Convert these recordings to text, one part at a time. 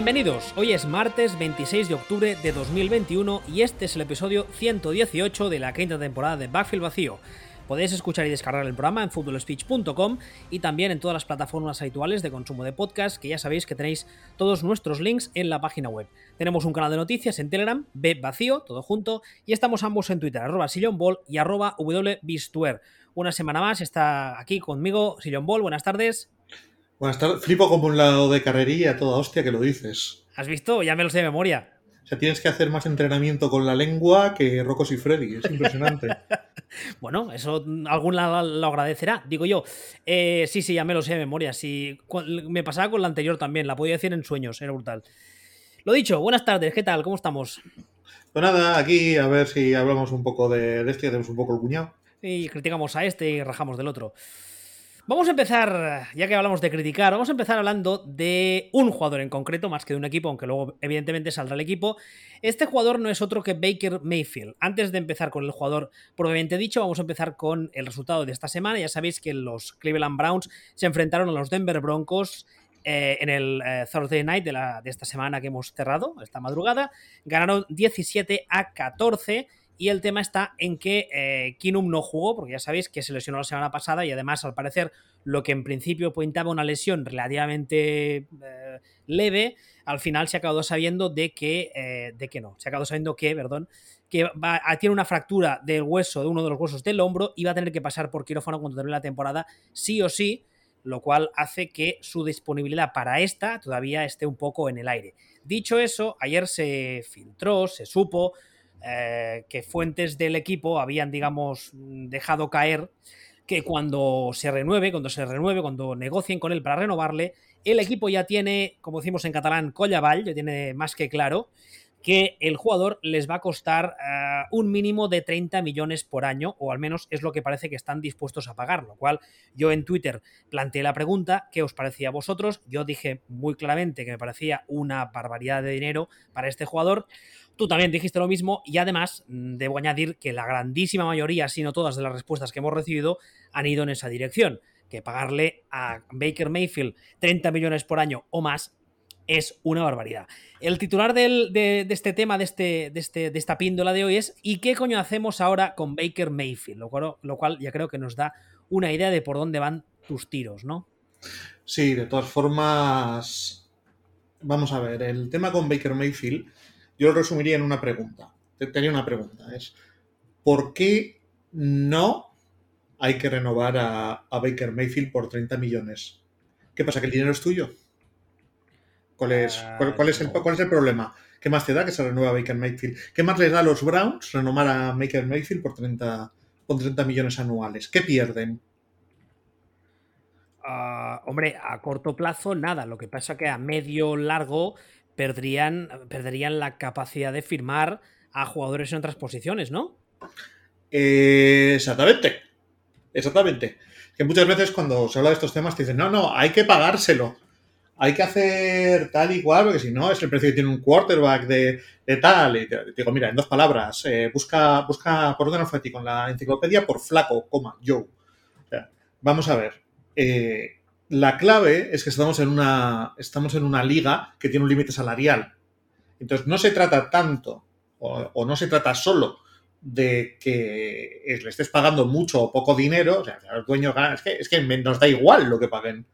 Bienvenidos, hoy es martes 26 de octubre de 2021 y este es el episodio 118 de la quinta temporada de Backfield Vacío. Podéis escuchar y descargar el programa en footballspeech.com y también en todas las plataformas habituales de consumo de podcast, que ya sabéis que tenéis todos nuestros links en la página web. Tenemos un canal de noticias en Telegram, B Vacío, todo junto, y estamos ambos en Twitter, arroba sillonball y arroba wbistuer. Una semana más está aquí conmigo Sillon Ball, buenas tardes. Buenas tardes, flipo como un lado de carrería toda hostia que lo dices. ¿Has visto? Ya me lo sé de memoria. O sea, tienes que hacer más entrenamiento con la lengua que Rocos y Freddy. Es impresionante. bueno, eso algún lo agradecerá, digo yo. Eh, sí, sí, ya me lo sé de memoria. Sí, me pasaba con la anterior también, la podía decir en sueños, era brutal. Lo dicho, buenas tardes, ¿qué tal? ¿Cómo estamos? Pues nada, aquí a ver si hablamos un poco de, de este y hacemos un poco el cuñado. Y criticamos a este y rajamos del otro. Vamos a empezar, ya que hablamos de criticar, vamos a empezar hablando de un jugador en concreto, más que de un equipo, aunque luego evidentemente saldrá el equipo. Este jugador no es otro que Baker Mayfield. Antes de empezar con el jugador propiamente dicho, vamos a empezar con el resultado de esta semana. Ya sabéis que los Cleveland Browns se enfrentaron a los Denver Broncos eh, en el eh, Thursday Night de, esta semana que hemos cerrado, esta madrugada. Ganaron 17 a 14 y el tema está en que eh, Kinum no jugó, porque ya sabéis que se lesionó la semana pasada y además, al parecer, lo que en principio pintaba una lesión relativamente eh, leve, al final se ha acabado sabiendo de que, eh, de que no. Se ha acabado sabiendo que, perdón, que va, tiene una fractura del hueso, de uno de los huesos del hombro, y va a tener que pasar por quirófano cuando termine la temporada, sí o sí, lo cual hace que su disponibilidad para esta todavía esté un poco en el aire. Dicho eso, ayer se filtró, se supo eh, que fuentes del equipo habían, digamos, dejado caer que cuando se renueve, cuando se renueve, cuando negocien con él para renovarle, el equipo ya tiene, como decimos en catalán, collaball, ya tiene más que claro que el jugador les va a costar eh, un mínimo de 30 millones por año, o al menos es lo que parece que están dispuestos a pagar, lo cual yo en Twitter planteé la pregunta, ¿qué os parecía a vosotros? Yo dije muy claramente que me parecía una barbaridad de dinero para este jugador. Tú también dijiste lo mismo y además mm, debo añadir que la grandísima mayoría, si no todas de las respuestas que hemos recibido, han ido en esa dirección, que pagarle a Baker Mayfield 30 millones por año o más es una barbaridad. El titular de, este tema, de, este, de, este, de, esta píndola de hoy es ¿y qué coño hacemos ahora con Baker Mayfield? Lo cual, lo cual ya creo que nos da una idea de por dónde van tus tiros, ¿no? Sí, de todas formas, vamos a ver, el tema con Baker Mayfield yo lo resumiría en una pregunta. Tenía una pregunta, es ¿por qué no hay que renovar a, Baker Mayfield por 30 millones? ¿Qué pasa? ¿Que el dinero es tuyo? ¿Cuál es, ah, cuál, es el, ¿Cuál es el problema? ¿Qué más te da que se renueva Baker Mayfield? ¿Qué más les da a los Browns renovar a Baker Mayfield por 30, por 30 millones anuales? ¿Qué pierden? Ah, hombre, a corto plazo nada. Lo que pasa que a medio largo perderían, perderían la capacidad de firmar a jugadores en otras posiciones, ¿no? exactamente. Exactamente. Que muchas veces cuando se habla de estos temas te dicen, no, no, hay que pagárselo. Hay que hacer tal y cual, porque si no es el precio que tiene un quarterback de, tal. Y te, digo, mira, en dos palabras, eh, busca, busca por orden alfabético en la enciclopedia por flaco, coma, yo. vamos a ver. Eh, la clave es que estamos en una, estamos en una liga que tiene un límite salarial. Entonces, no se trata tanto o, no se trata solo de que le estés pagando mucho o poco dinero, o sea, los dueños ganan, es que, es que nos da igual lo que paguen.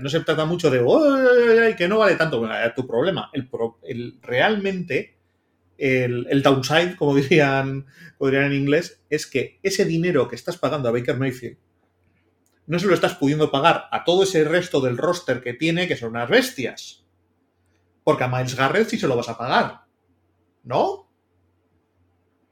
No se trata mucho de, que no vale tanto, bueno, tu problema. El, realmente, el, el, downside, como dirían, como dirían en inglés, es que ese dinero que estás pagando a Baker Mayfield no se lo estás pudiendo pagar a todo ese resto del roster que tiene, que son unas bestias. Porque a Miles Garrett sí se lo vas a pagar. ¿No?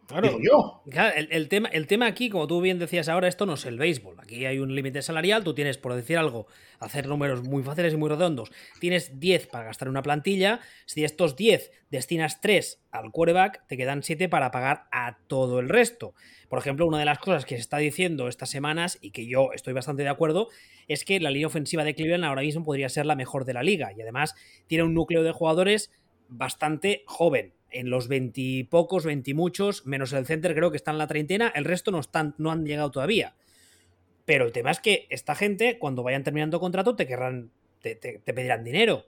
Claro, yo. el, tema, el tema aquí, como tú bien decías ahora, esto no es el béisbol. Aquí hay un límite salarial, tú tienes, por decir algo, hacer números muy fáciles y muy redondos, tienes 10 para gastar una plantilla, si estos 10 destinas 3 al quarterback, te quedan 7 para pagar a todo el resto. Por ejemplo, una de las cosas que se está diciendo estas semanas, y que yo estoy bastante de acuerdo, es que la línea ofensiva de Cleveland ahora mismo podría ser la mejor de la liga, y además tiene un núcleo de jugadores bastante joven en los veintipocos, veintimuchos, menos el center creo que está en la treintena, el resto no, están, no han llegado todavía. Pero el tema es que esta gente, cuando vayan terminando contrato, te querrán, te, pedirán dinero.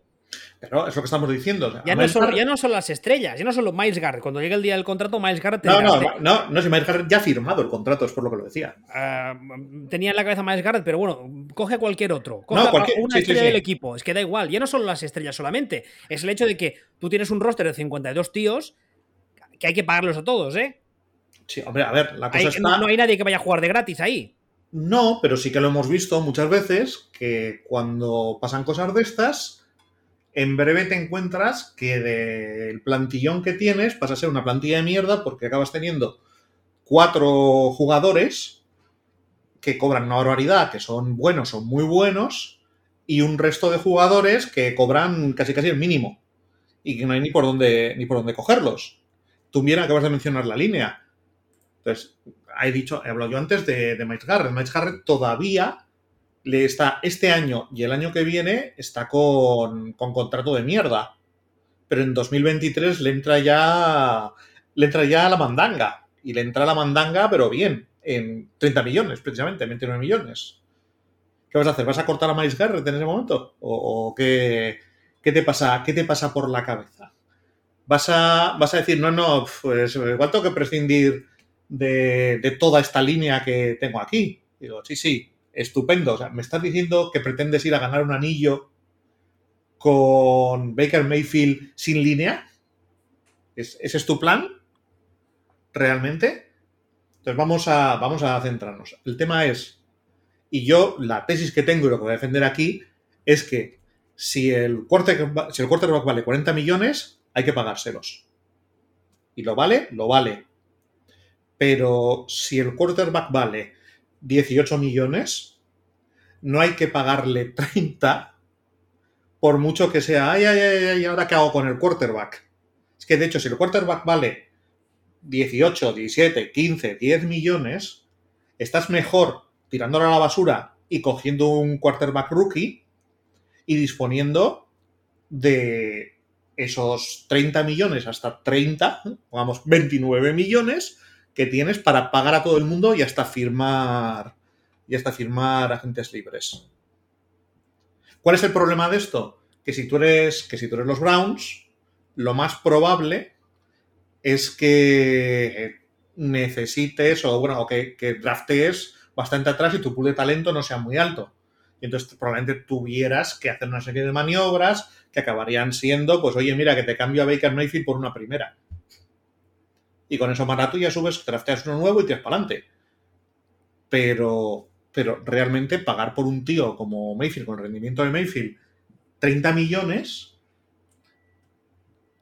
Pero es lo que estamos diciendo. ya, no son, ya, no son, las estrellas, ya no son los Miles Garrett. Cuando llegue el día del contrato, Miles Garrett. No, no, no, no, si Miles Garrett ya ha firmado el contrato, es por lo que lo decía. Uh, tenía en la cabeza Miles Garrett, pero bueno, coge cualquier otro. Coge no, cualquier, una estrella del equipo. Es que da igual, ya no son las estrellas solamente. Es el hecho de que tú tienes un roster de 52 tíos que hay que pagarlos a todos, ¿eh? Sí, hombre, a ver, la cosa está... no hay nadie que vaya a jugar de gratis ahí. No, pero sí que lo hemos visto muchas veces que cuando pasan cosas de estas, en breve te encuentras que del plantillón que tienes pasa a ser una plantilla de mierda porque acabas teniendo cuatro jugadores que cobran una barbaridad, que son buenos, son muy buenos, y un resto de jugadores que cobran casi casi el mínimo y que no hay ni por dónde ni por dónde cogerlos. Tú bien acabas de mencionar la línea. Entonces, he dicho, he hablado yo antes de, de Garrett. Miles Garrett todavía le está este año y el año que viene está con, contrato de mierda. Pero en 2023 le entra ya le entra ya la mandanga. Y le entra la mandanga, pero bien, en 30 millones, precisamente, 29 millones. ¿Qué vas a hacer? ¿Vas a cortar a Miles Garrett en ese momento? ¿O, qué, qué, te pasa, qué te pasa por la cabeza? ¿Vas a, vas a decir, no, no, pues igual tengo que prescindir de, de toda esta línea que tengo aquí? Digo, sí, sí, estupendo. O sea, ¿me estás diciendo que pretendes ir a ganar un anillo con Baker Mayfield sin línea? ¿Ese es tu plan? ¿Realmente? Entonces vamos a, vamos a centrarnos. El tema es, y yo la tesis que tengo y lo que voy a defender aquí es que si el, si el quarterback vale 40 millones, hay que pagárselos. Y lo vale, lo vale. Pero si el quarterback vale 18 millones, no hay que pagarle 30 por mucho que sea, ay, ay, ay, ay, ahora qué hago con el quarterback. Es que de hecho, si el quarterback vale 18, 17, 15, 10 millones, estás mejor tirándolo a la basura y cogiendo un quarterback rookie y disponiendo de esos 30 millones hasta 30, vamos, 29 millones que tienes para pagar a todo el mundo y hasta firmar y hasta firmar agentes libres. ¿Cuál es el problema de esto? Que si tú eres que si tú eres los Browns, lo más probable es que necesites o bueno, o que, que draftees bastante atrás y tu pool de talento no sea muy alto. Y entonces probablemente tuvieras que hacer una serie de maniobras que acabarían siendo, pues oye, mira, que te cambio a Baker Mayfield por una primera y con eso barato ya subes, drafteas uno nuevo y tiras para adelante. Pero, pero realmente pagar por un tío como Mayfield, con el rendimiento de Mayfield, 30 millones,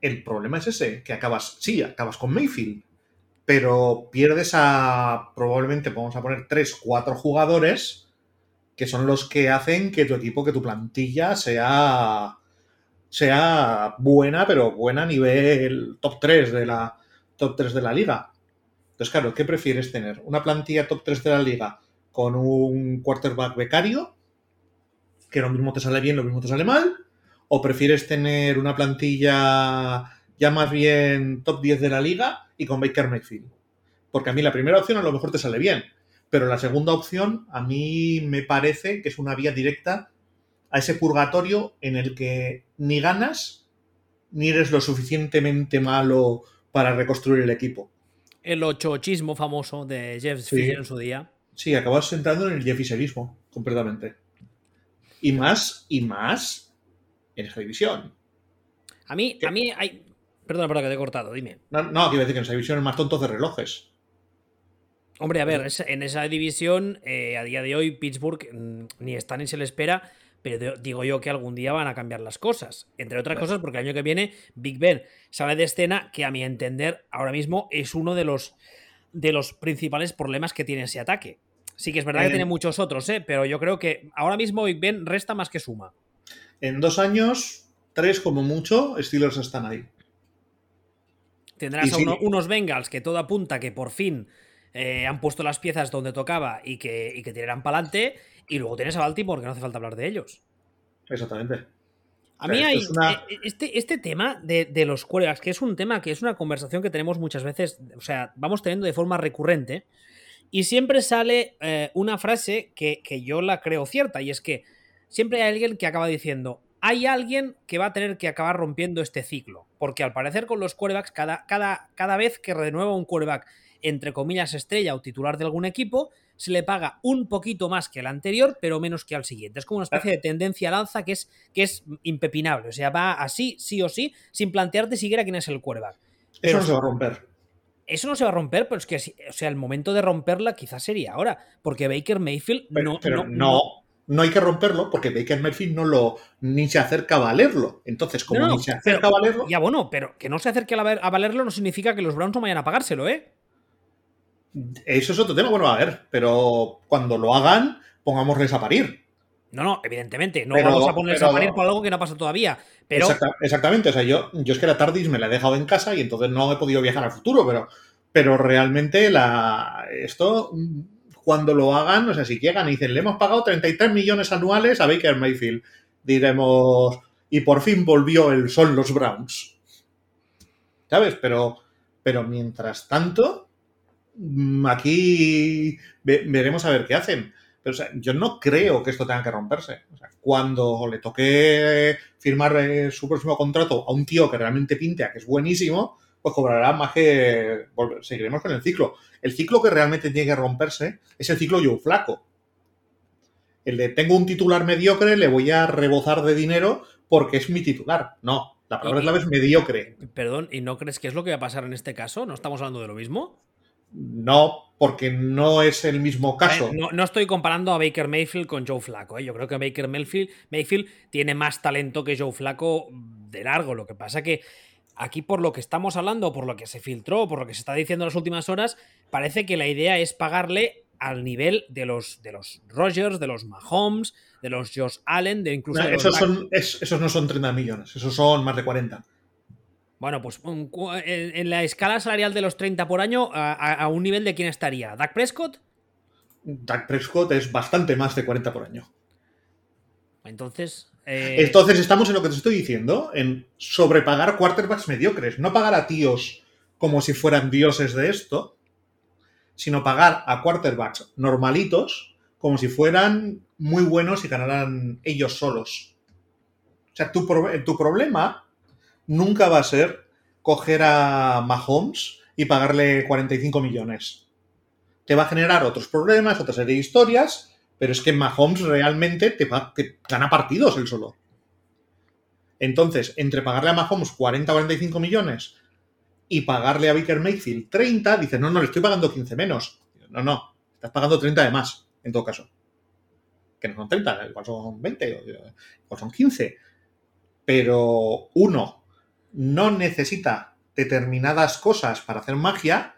el problema es ese, que acabas, sí, acabas con Mayfield, pero pierdes a probablemente, vamos a poner, 3, 4 jugadores que son los que hacen que tu equipo, que tu plantilla sea, sea buena, pero buena a nivel top 3 de la, top 3 de la liga. Entonces, claro, ¿qué prefieres tener? ¿Una plantilla top 3 de la liga con un quarterback becario? Que lo mismo te sale bien, lo mismo te sale mal. ¿O prefieres tener una plantilla ya más bien top 10 de la liga y con Baker Mayfield? Porque a mí la primera opción a lo mejor te sale bien, pero la segunda opción a mí me parece que es una vía directa a ese purgatorio en el que ni ganas ni eres lo suficientemente malo para reconstruir el equipo. El ochochismo famoso de Jeff Fisher en su día. Sí, acabas entrando en el Jeff Fisherismo, completamente. Y más, y más en esa división. A mí, a mí hay. Perdona, perdona, que te he cortado, dime. No, no, quiero decir que en esa división es más tonto de relojes. Hombre, a ver, en esa división, eh, a día de hoy, Pittsburgh mm, ni está ni se le espera pero digo yo que algún día van a cambiar las cosas. Entre otras cosas, porque el año que viene Big Ben sale de escena, que a mi entender ahora mismo es uno de los, de los principales problemas que tiene ese ataque. Sí que es verdad que tiene muchos otros, ¿eh? pero yo creo que ahora mismo Big Ben resta más que suma. En dos años, tres como mucho, Steelers están ahí. Tendrás unos Bengals que todo apunta que por fin eh, han puesto las piezas donde tocaba y que, y que tirarán para adelante. Y luego tienes a Baltimore, que no hace falta hablar de ellos. Exactamente. A mí hay eh, este, este tema de, los quarterbacks, que es un tema que es una conversación que tenemos muchas veces, o sea, vamos teniendo de forma recurrente, y siempre sale eh, una frase que, que, yo la creo cierta, y es que siempre hay alguien que acaba diciendo, hay alguien que va a tener que acabar rompiendo este ciclo. Porque al parecer con los quarterbacks, cada, cada, cada vez que renueva un quarterback, entre comillas, estrella o titular de algún equipo, se le paga un poquito más que el anterior, pero menos que al siguiente. Es como una especie de tendencia al alza que es, que es impepinable. O sea, va así, sí o sí, sin plantearte siquiera quién es el quarterback. Eso no se va a romper. Eso no se va a romper, pero es que, o sea, el momento de romperla quizás sería ahora, porque Baker Mayfield Pero, no, pero no, no, no hay que romperlo porque Baker Mayfield no lo ni se acerca a valerlo. Entonces, como No, ni se acerca pero- a valerlo, Ya bueno, pero que no se acerque a valerlo no significa que los Browns no vayan a pagárselo, ¿eh? Eso es otro tema. Bueno, a ver, pero cuando lo hagan, pongámosles a parir. No, no, evidentemente, no Pero- vamos a ponerse pero- a parir por algo que no pasa todavía. Pero Exacta- exactamente. O sea, yo, yo es que la TARDIS me la he dejado en casa y entonces no he podido viajar al futuro, pero, pero realmente la, esto, cuando lo hagan, o sea, si llegan y dicen, le hemos pagado 33 millones anuales a Baker Mayfield, diremos, y por fin volvió el sol los Browns. ¿Sabes? Pero, pero mientras tanto, aquí ve- veremos a ver qué hacen. Pero, o sea, yo no creo que esto tenga que romperse. O sea, cuando le toque firmar eh, su próximo contrato a un tío que realmente pinta, que es buenísimo, pues cobrará más que. Seguiremos con el ciclo. El ciclo que realmente tiene que romperse es el ciclo Joe Flaco. El de tengo un titular mediocre, le voy a rebozar de dinero porque es mi titular. No, la palabra clave es mediocre. Perdón, ¿y no crees que es lo que va a pasar en este caso? ¿No estamos hablando de lo mismo? No, porque no es el mismo caso. Eh, no, no estoy comparando a Baker Mayfield con Joe Flaco. ¿eh? Yo creo que Baker Mayfield, Mayfield tiene más talento que Joe Flaco de largo. Lo que pasa que aquí, por lo que estamos hablando, por lo que se filtró, por lo que se está diciendo en las últimas horas, parece que la idea es pagarle al nivel de los, de los Rogers, de los Mahomes, de los Josh Allen, de incluso. No, de los esos, son, es- esos no son 30 millones, esos son más de 40. Bueno, pues un cu- en, la escala salarial de los 30 por año, a, un nivel de quién estaría? ¿Dak Prescott? Dak Prescott es bastante más de 40 por año. Entonces. eh, Entonces estamos en lo que te estoy diciendo, en sobrepagar quarterbacks mediocres, no pagar a tíos como si fueran dioses de esto, sino pagar a quarterbacks normalitos como si fueran muy buenos y ganaran ellos solos. O sea, tu, tu problema nunca va a ser coger a Mahomes y pagarle 45 millones. Te va a generar otros problemas, otra serie de historias, pero es que Mahomes realmente te, va- te gana partidos él solo. Entonces, entre pagarle a Mahomes 40 o 45 millones y pagarle a Baker Mayfield 30, dices, no, no, le estoy pagando 15 menos. No, no, estás pagando 30 de más, en todo caso. Que no son 30, igual son 20, o igual son 15. Pero uno no necesita determinadas cosas para hacer magia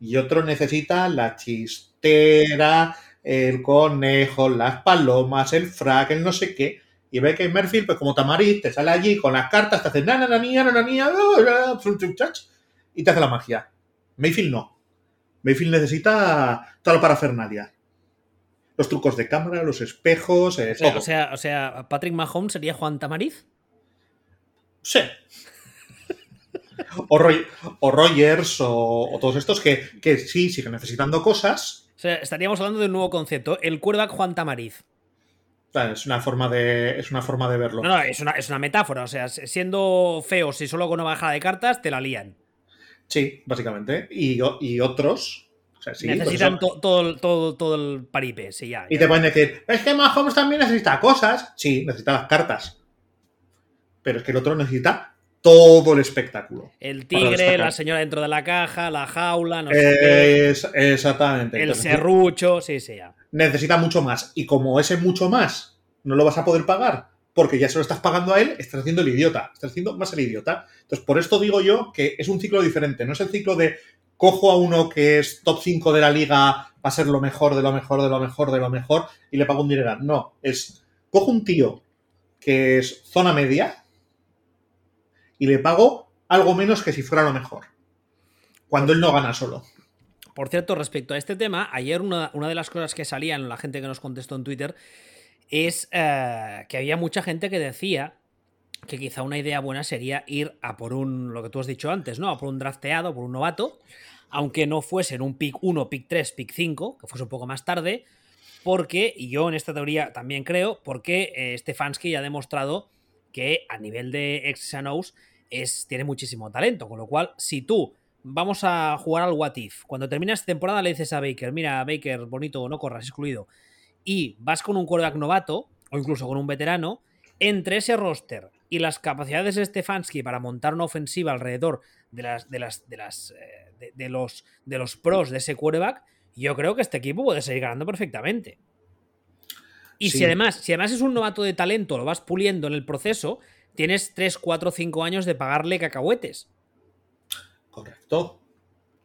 y otro necesita la chistera, el conejo, las palomas, el frac, el no sé qué. Y ve que Merfield, pues como Tamariz, te sale allí con las cartas, te hace na na na na, na, ah, y te hace la magia. Mayfield no. Mayfield necesita toda la parafernalia. Los trucos de cámara, los espejos, eh, todo. o, sea, o sea, Patrick Mahomes sería Juan Tamariz. Sí. O, Roy- o Rogers o, o todos estos que, que sí siguen necesitando cosas. O sea, estaríamos hablando de un nuevo concepto, el quarterback Juan Tamariz. Es una forma de, es una forma de verlo. No, no, es una, es una metáfora. O sea, siendo feo, si solo con una bajada de cartas, te la lían. Sí, básicamente. Y, y otros. o sea, sí, pues Necesitan eso. to- todo, el- todo, todo el paripe, sí, ya. Y ya. te pueden decir, es que Mahomes también necesita cosas. Sí, necesita las cartas. Pero es que el otro necesita todo el espectáculo. El tigre, la señora dentro de la caja, la jaula, no sé qué, Es- exactamente. el Entonces, serrucho, sí, sí, ya. necesita mucho más. Y como ese mucho más no lo vas a poder pagar porque ya se lo estás pagando a él, estás haciendo el idiota. Estás haciendo más el idiota. Entonces, por esto digo yo que es un ciclo diferente. No es el ciclo de cojo a uno que es top 5 de la liga, va a ser lo mejor, de lo mejor, de lo mejor, de lo mejor, y le pago un dineral. No, es cojo un tío que es zona media y le pago algo menos que si fuera lo mejor. Cuando él no gana solo. Por cierto, respecto a este tema, ayer una, una de las cosas que salían, la gente que nos contestó en Twitter, es eh, que había mucha gente que decía que quizá una idea buena sería ir a por un, lo que tú has dicho antes, ¿no? A por un drafteado, por un novato, aunque no fuesen un pick 1, pick 3, pick 5, que fuese un poco más tarde, porque, y yo en esta teoría también creo, porque eh, Stefanski ya ha demostrado que a nivel de X es tiene muchísimo talento. Con lo cual, si tú vamos a jugar al What If, cuando terminas temporada le dices a Baker, mira, Baker, bonito, no corras, excluido, y vas con un quarterback novato, o incluso con un veterano, entre ese roster y las capacidades de Stefanski para montar una ofensiva alrededor de las de las de las eh, de, los de los pros de ese quarterback, yo creo que este equipo puede seguir ganando perfectamente. Y si además, si además es un novato de talento, lo vas puliendo en el proceso, tienes 3, 4, 5 años de pagarle cacahuetes. Correcto.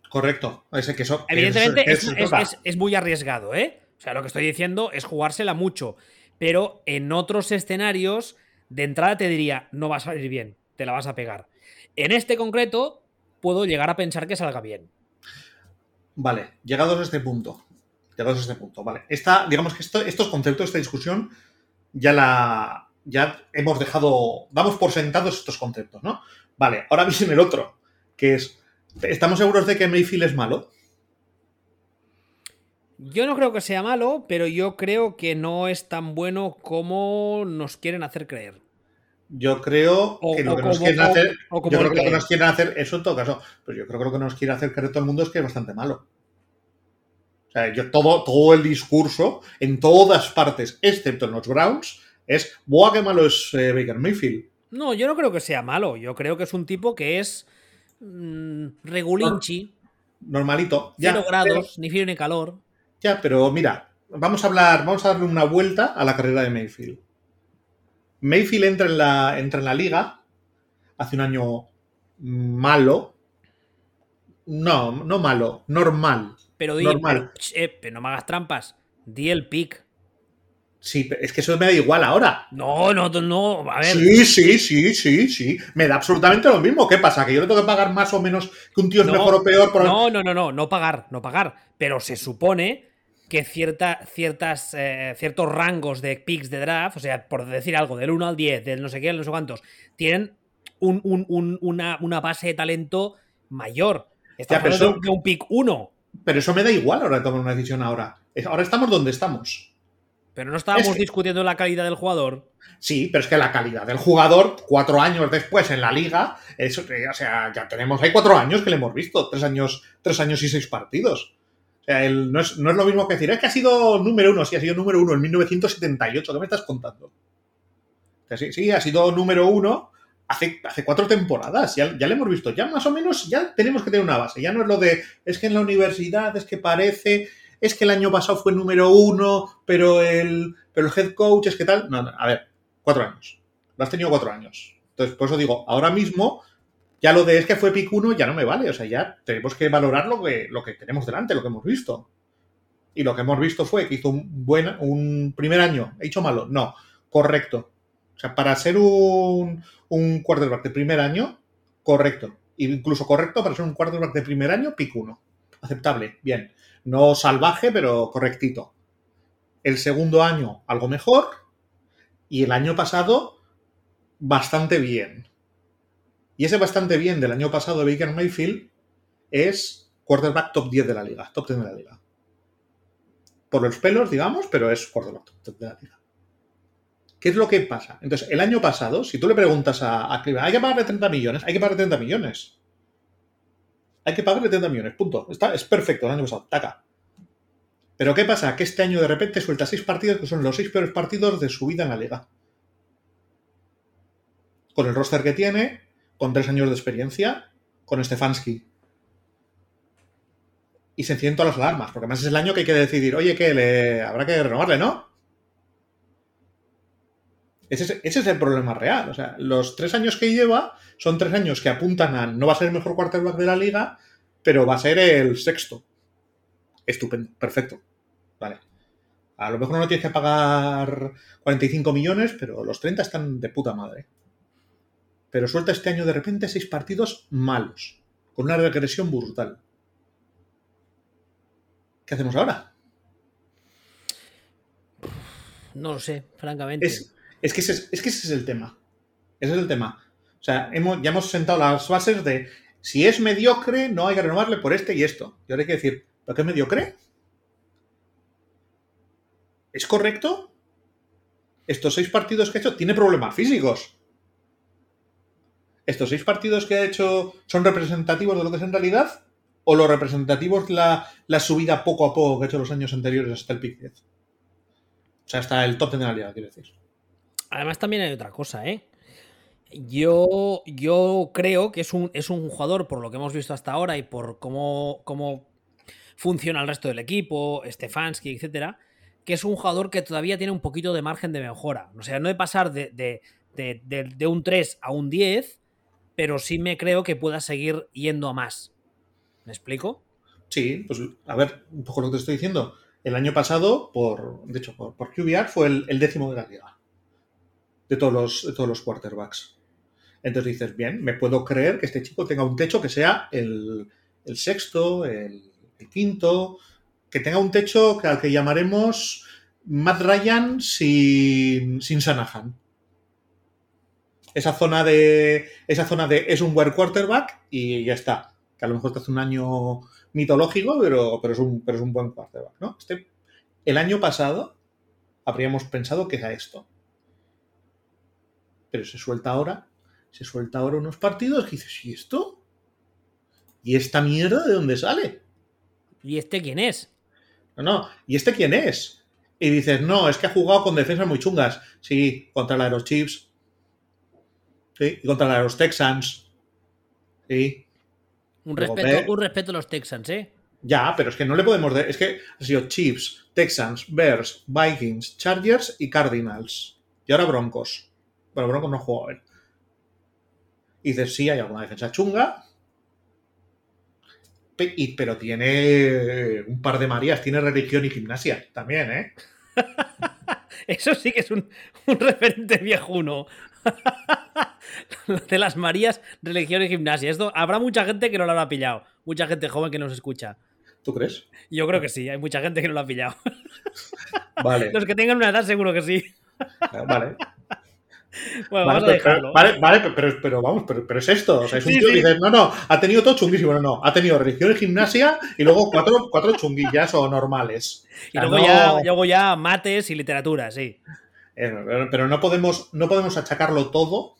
Correcto. Ese que eso, Evidentemente es, muy arriesgado, ¿eh? O sea, lo que estoy diciendo es jugársela mucho. Pero en otros escenarios, de entrada te diría, no va a salir bien, te la vas a pegar. En este concreto, puedo llegar a pensar que salga bien. Vale, llegados a este punto. Llegados a este punto, vale. Esta, digamos que estos conceptos, esta discusión, ya la. Ya hemos dejado. Damos por sentados estos conceptos, ¿no? Vale, ahora viene el otro, que es. ¿Estamos seguros de que Mayfield es malo? Yo no creo que sea malo, pero yo creo que no es tan bueno como nos quieren hacer creer. Yo creo que lo que nos quieren hacer. yo creo que lo que nos quieren hacer, eso en todo caso, pues yo creo que lo que nos quiere hacer creer todo el mundo es que es bastante malo. O sea, yo todo, todo el discurso, en todas partes, excepto en los Browns, es ¡buah, qué malo es eh, Baker Mayfield! No, yo no creo que sea malo. Yo creo que es un tipo que es. Mmm, regulinchi. Normalito. Cero grados, ni frío ni calor. Ya, pero mira, vamos a hablar, vamos a darle una vuelta a la carrera de Mayfield. Mayfield entra en la, entra en la liga hace un año malo. No, no malo, normal. Pero, di, normal. Eh, pero, no me hagas trampas. Di el pick. Sí, es que eso me da igual ahora. No, no, no, a ver. Sí, sí, sí, sí, sí. Me da absolutamente lo mismo. ¿Qué pasa? ¿Que yo le tengo que pagar más o menos que un tío es mejor o peor? Por... No, no, no, no, no pagar, no pagar. Pero se supone que cierta, ciertas, eh, ciertos rangos de picks de draft, o sea, por decir algo, del 1 al 10, del no sé qué, no sé cuántos, tienen una, base de talento mayor. Está de un pick 1. Pero eso me da igual ahora tomar una decisión ahora. Ahora estamos donde estamos. Pero no estábamos discutiendo la calidad del jugador. Sí, pero es que la calidad del jugador, cuatro años después en la liga, eso, eh, o sea, ya tenemos, hay cuatro años que le hemos visto, tres años, tres años y seis partidos no, es, lo mismo que decir, es que ha sido número uno, sí, ha sido número uno en 1978, ¿qué me estás contando? sí, sí, ha sido número uno hace, hace cuatro temporadas, ya, ya le hemos visto, ya más o menos, ya tenemos que tener una base, ya no es lo de, es que en la universidad, es que parece, es que el año pasado fue número uno, pero el, pero el head coach es que tal, no, no, a ver, cuatro años, lo has tenido cuatro años. Entonces, por eso digo, ahora mismo ya lo de es que fue pick 1 ya no me vale. O sea, ya tenemos que valorar lo que, lo que tenemos delante, lo que hemos visto. Y lo que hemos visto fue que hizo un buen, un primer año. ¿He hecho malo? No. Correcto. O sea, para ser un, un quarterback de primer año, correcto. Incluso correcto para ser un quarterback de primer año, pick 1. Aceptable, bien. No salvaje, pero correctito. El segundo año, algo mejor. Y el año pasado, bastante bien. Y ese bastante bien del año pasado de Baker Mayfield es quarterback top 10 de la liga, top 10 de la liga. Por los pelos, digamos, pero es quarterback top 10 de la liga. ¿Qué es lo que pasa? Entonces, el año pasado, si tú le preguntas a, a hay que pagarle 30 millones, hay que pagarle 30 millones. Hay que pagarle 30 millones, punto. Está, es perfecto el año pasado, taca. Pero ¿qué pasa? Que este año de repente suelta seis partidos que son los seis peores partidos de su vida en la liga. Con el roster que tiene, con tres años de experiencia, con Stefanski. Y se encienden todas las alarmas, porque además es el año que hay que decidir, oye, que le habrá que renovarle, ¿no? Ese es, el problema real. O sea, los tres años que lleva son tres años que apuntan a no va a ser el mejor quarterback de la liga, pero va a ser el sexto. Estupendo, perfecto. Vale. A lo mejor no tienes que pagar 45 millones, pero los 30 están de puta madre pero suelta este año de repente seis partidos malos, con una regresión brutal. ¿Qué hacemos ahora? No lo sé, francamente. Es, es que ese es el tema. Ese es el tema. O sea, ya hemos sentado las bases de si es mediocre, no hay que renovarle por este y esto. Y ahora hay que decir, ¿pero qué es mediocre? ¿Es correcto? Estos seis partidos que ha hecho, tiene problemas físicos. ¿Estos seis partidos que ha hecho son representativos de lo que es en realidad? ¿O lo representativos la, la subida poco a poco que ha hecho los años anteriores hasta el pick 10? O sea, hasta el top de la liga, quiero decir. Además, también hay otra cosa, ¿eh? Yo, yo creo que es un, es un jugador, por lo que hemos visto hasta ahora y por cómo, cómo funciona el resto del equipo, Stefanski, etcétera, que es un jugador que todavía tiene un poquito de margen de mejora. O sea, no de pasar de, de, de, un 3 a un 10, pero sí me creo que pueda seguir yendo a más. ¿Me explico? Sí, pues a ver, un poco lo que te estoy diciendo. El año pasado, por, de hecho, por, por QBR fue el, el, décimo de la liga. De todos los, de todos los quarterbacks. Entonces dices, bien, me puedo creer que este chico tenga un techo que sea el, el sexto, el, quinto, que tenga un techo que, al que llamaremos Matt Ryan sin, sin. Esa zona de. Esa zona de es un buen quarterback y ya está. Que a lo mejor te hace un año mitológico, pero, pero, es, un, pero es un buen quarterback, ¿no? Este, el año pasado habríamos pensado que era esto. Pero se suelta ahora se suelta ahora unos partidos que dices, ¿y esto? ¿Y esta mierda de dónde sale? ¿Y este quién es? No, no, ¿y este quién es? Y dices, no, es que ha jugado con defensas muy chungas. Sí, contra la Aeros Chiefs. Sí, y contra la Aeros Texans. Sí. Un respeto, un respeto a los Texans, ¿eh? Ya, pero es que no le podemos... De... Es que ha sido Chiefs, Texans, Bears, Vikings, Chargers y Cardinals. Y ahora Broncos. Bueno, Broncos no ha jugado él. Y dices, sí, hay alguna defensa chunga. pero tiene un par de Marías, tiene religión y gimnasia también, ¿eh? Eso sí que es un, un referente viejuno. de las Marías, religión y gimnasia. Esto habrá mucha gente que no lo habrá pillado. Mucha gente joven que nos escucha. ¿Tú crees? Yo creo que sí, hay mucha gente que no lo ha pillado. Vale. Los que tengan una edad seguro que sí. Vale. Bueno, vale, vamos a pero, vale, vale, pero, pero, vamos, pero, pero, es esto. O sea, es un Sí, tío sí. que dices, no, no, ha tenido todo chunguísimo. No, no, ha tenido religión y gimnasia y luego cuatro, cuatro chunguillas o normales. Y luego, no- ya, luego ya mates y literatura, sí. eh, pero- pero no podemos, no podemos achacarlo todo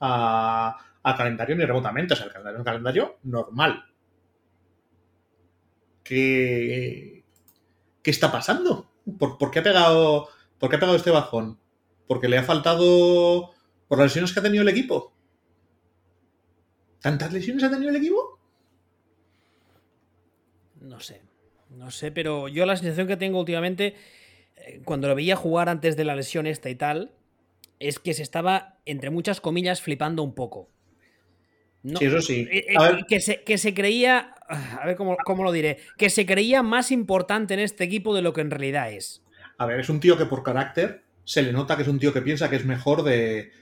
a, a calendario ni remotamente. O sea, el calendario es un calendario normal. ¿Qué, qué está pasando? ¿Por, por qué ha pegado, ¿Por qué ha pegado este bajón? ¿Porque le ha faltado por las lesiones que ha tenido el equipo? ¿Tantas lesiones ha tenido el equipo? No sé. No sé, pero yo la sensación que tengo últimamente, eh, cuando lo veía jugar antes de la lesión esta y tal, es que se estaba, entre muchas comillas, flipando un poco. No, Sí, eso sí. eh, eh, ver, que, se, que se creía, a ver cómo, cómo lo diré, que se creía más importante en este equipo de lo que en realidad es. a ver, es un tío que por carácter se le nota que es un tío que piensa que es mejor de,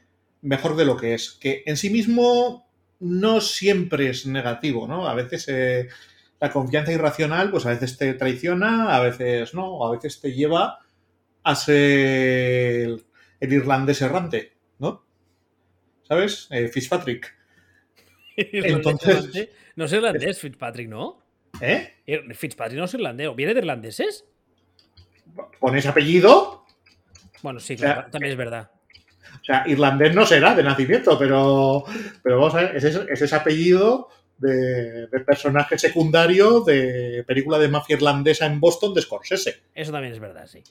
mejor de lo que es. Que en sí mismo no siempre es negativo, ¿no? A veces eh, la confianza irracional, pues a veces te traiciona, a veces no, a veces te lleva a ser el irlandés errante, ¿no? ¿Sabes? Eh, Fitzpatrick. Entonces- No es irlandés, Fitzpatrick, ¿no? ¿Eh? Fitzpatrick no es irlandés. ¿Viene de irlandeses? Con ese apellido, Bueno, sí, O sea, claro, también es verdad. O sea, irlandés no será de nacimiento, pero, pero vamos a ver, es ese, es ese apellido de, de personaje secundario de película de mafia irlandesa en Boston de Scorsese, Eso también es verdad, sí.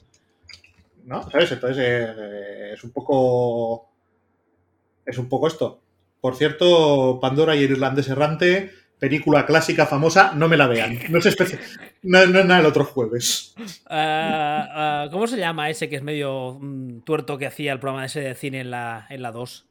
¿no? ¿Sabes? Entonces eh, es un poco. Es un poco esto. Por cierto, Pandora y el irlandés errante, película clásica famosa, no me la vean. No es, especi- no, no nada el otro jueves. Ah, ah, ¿Cómo se llama ese que es medio mm, tuerto que hacía el programa ese de cine en la, en la 2?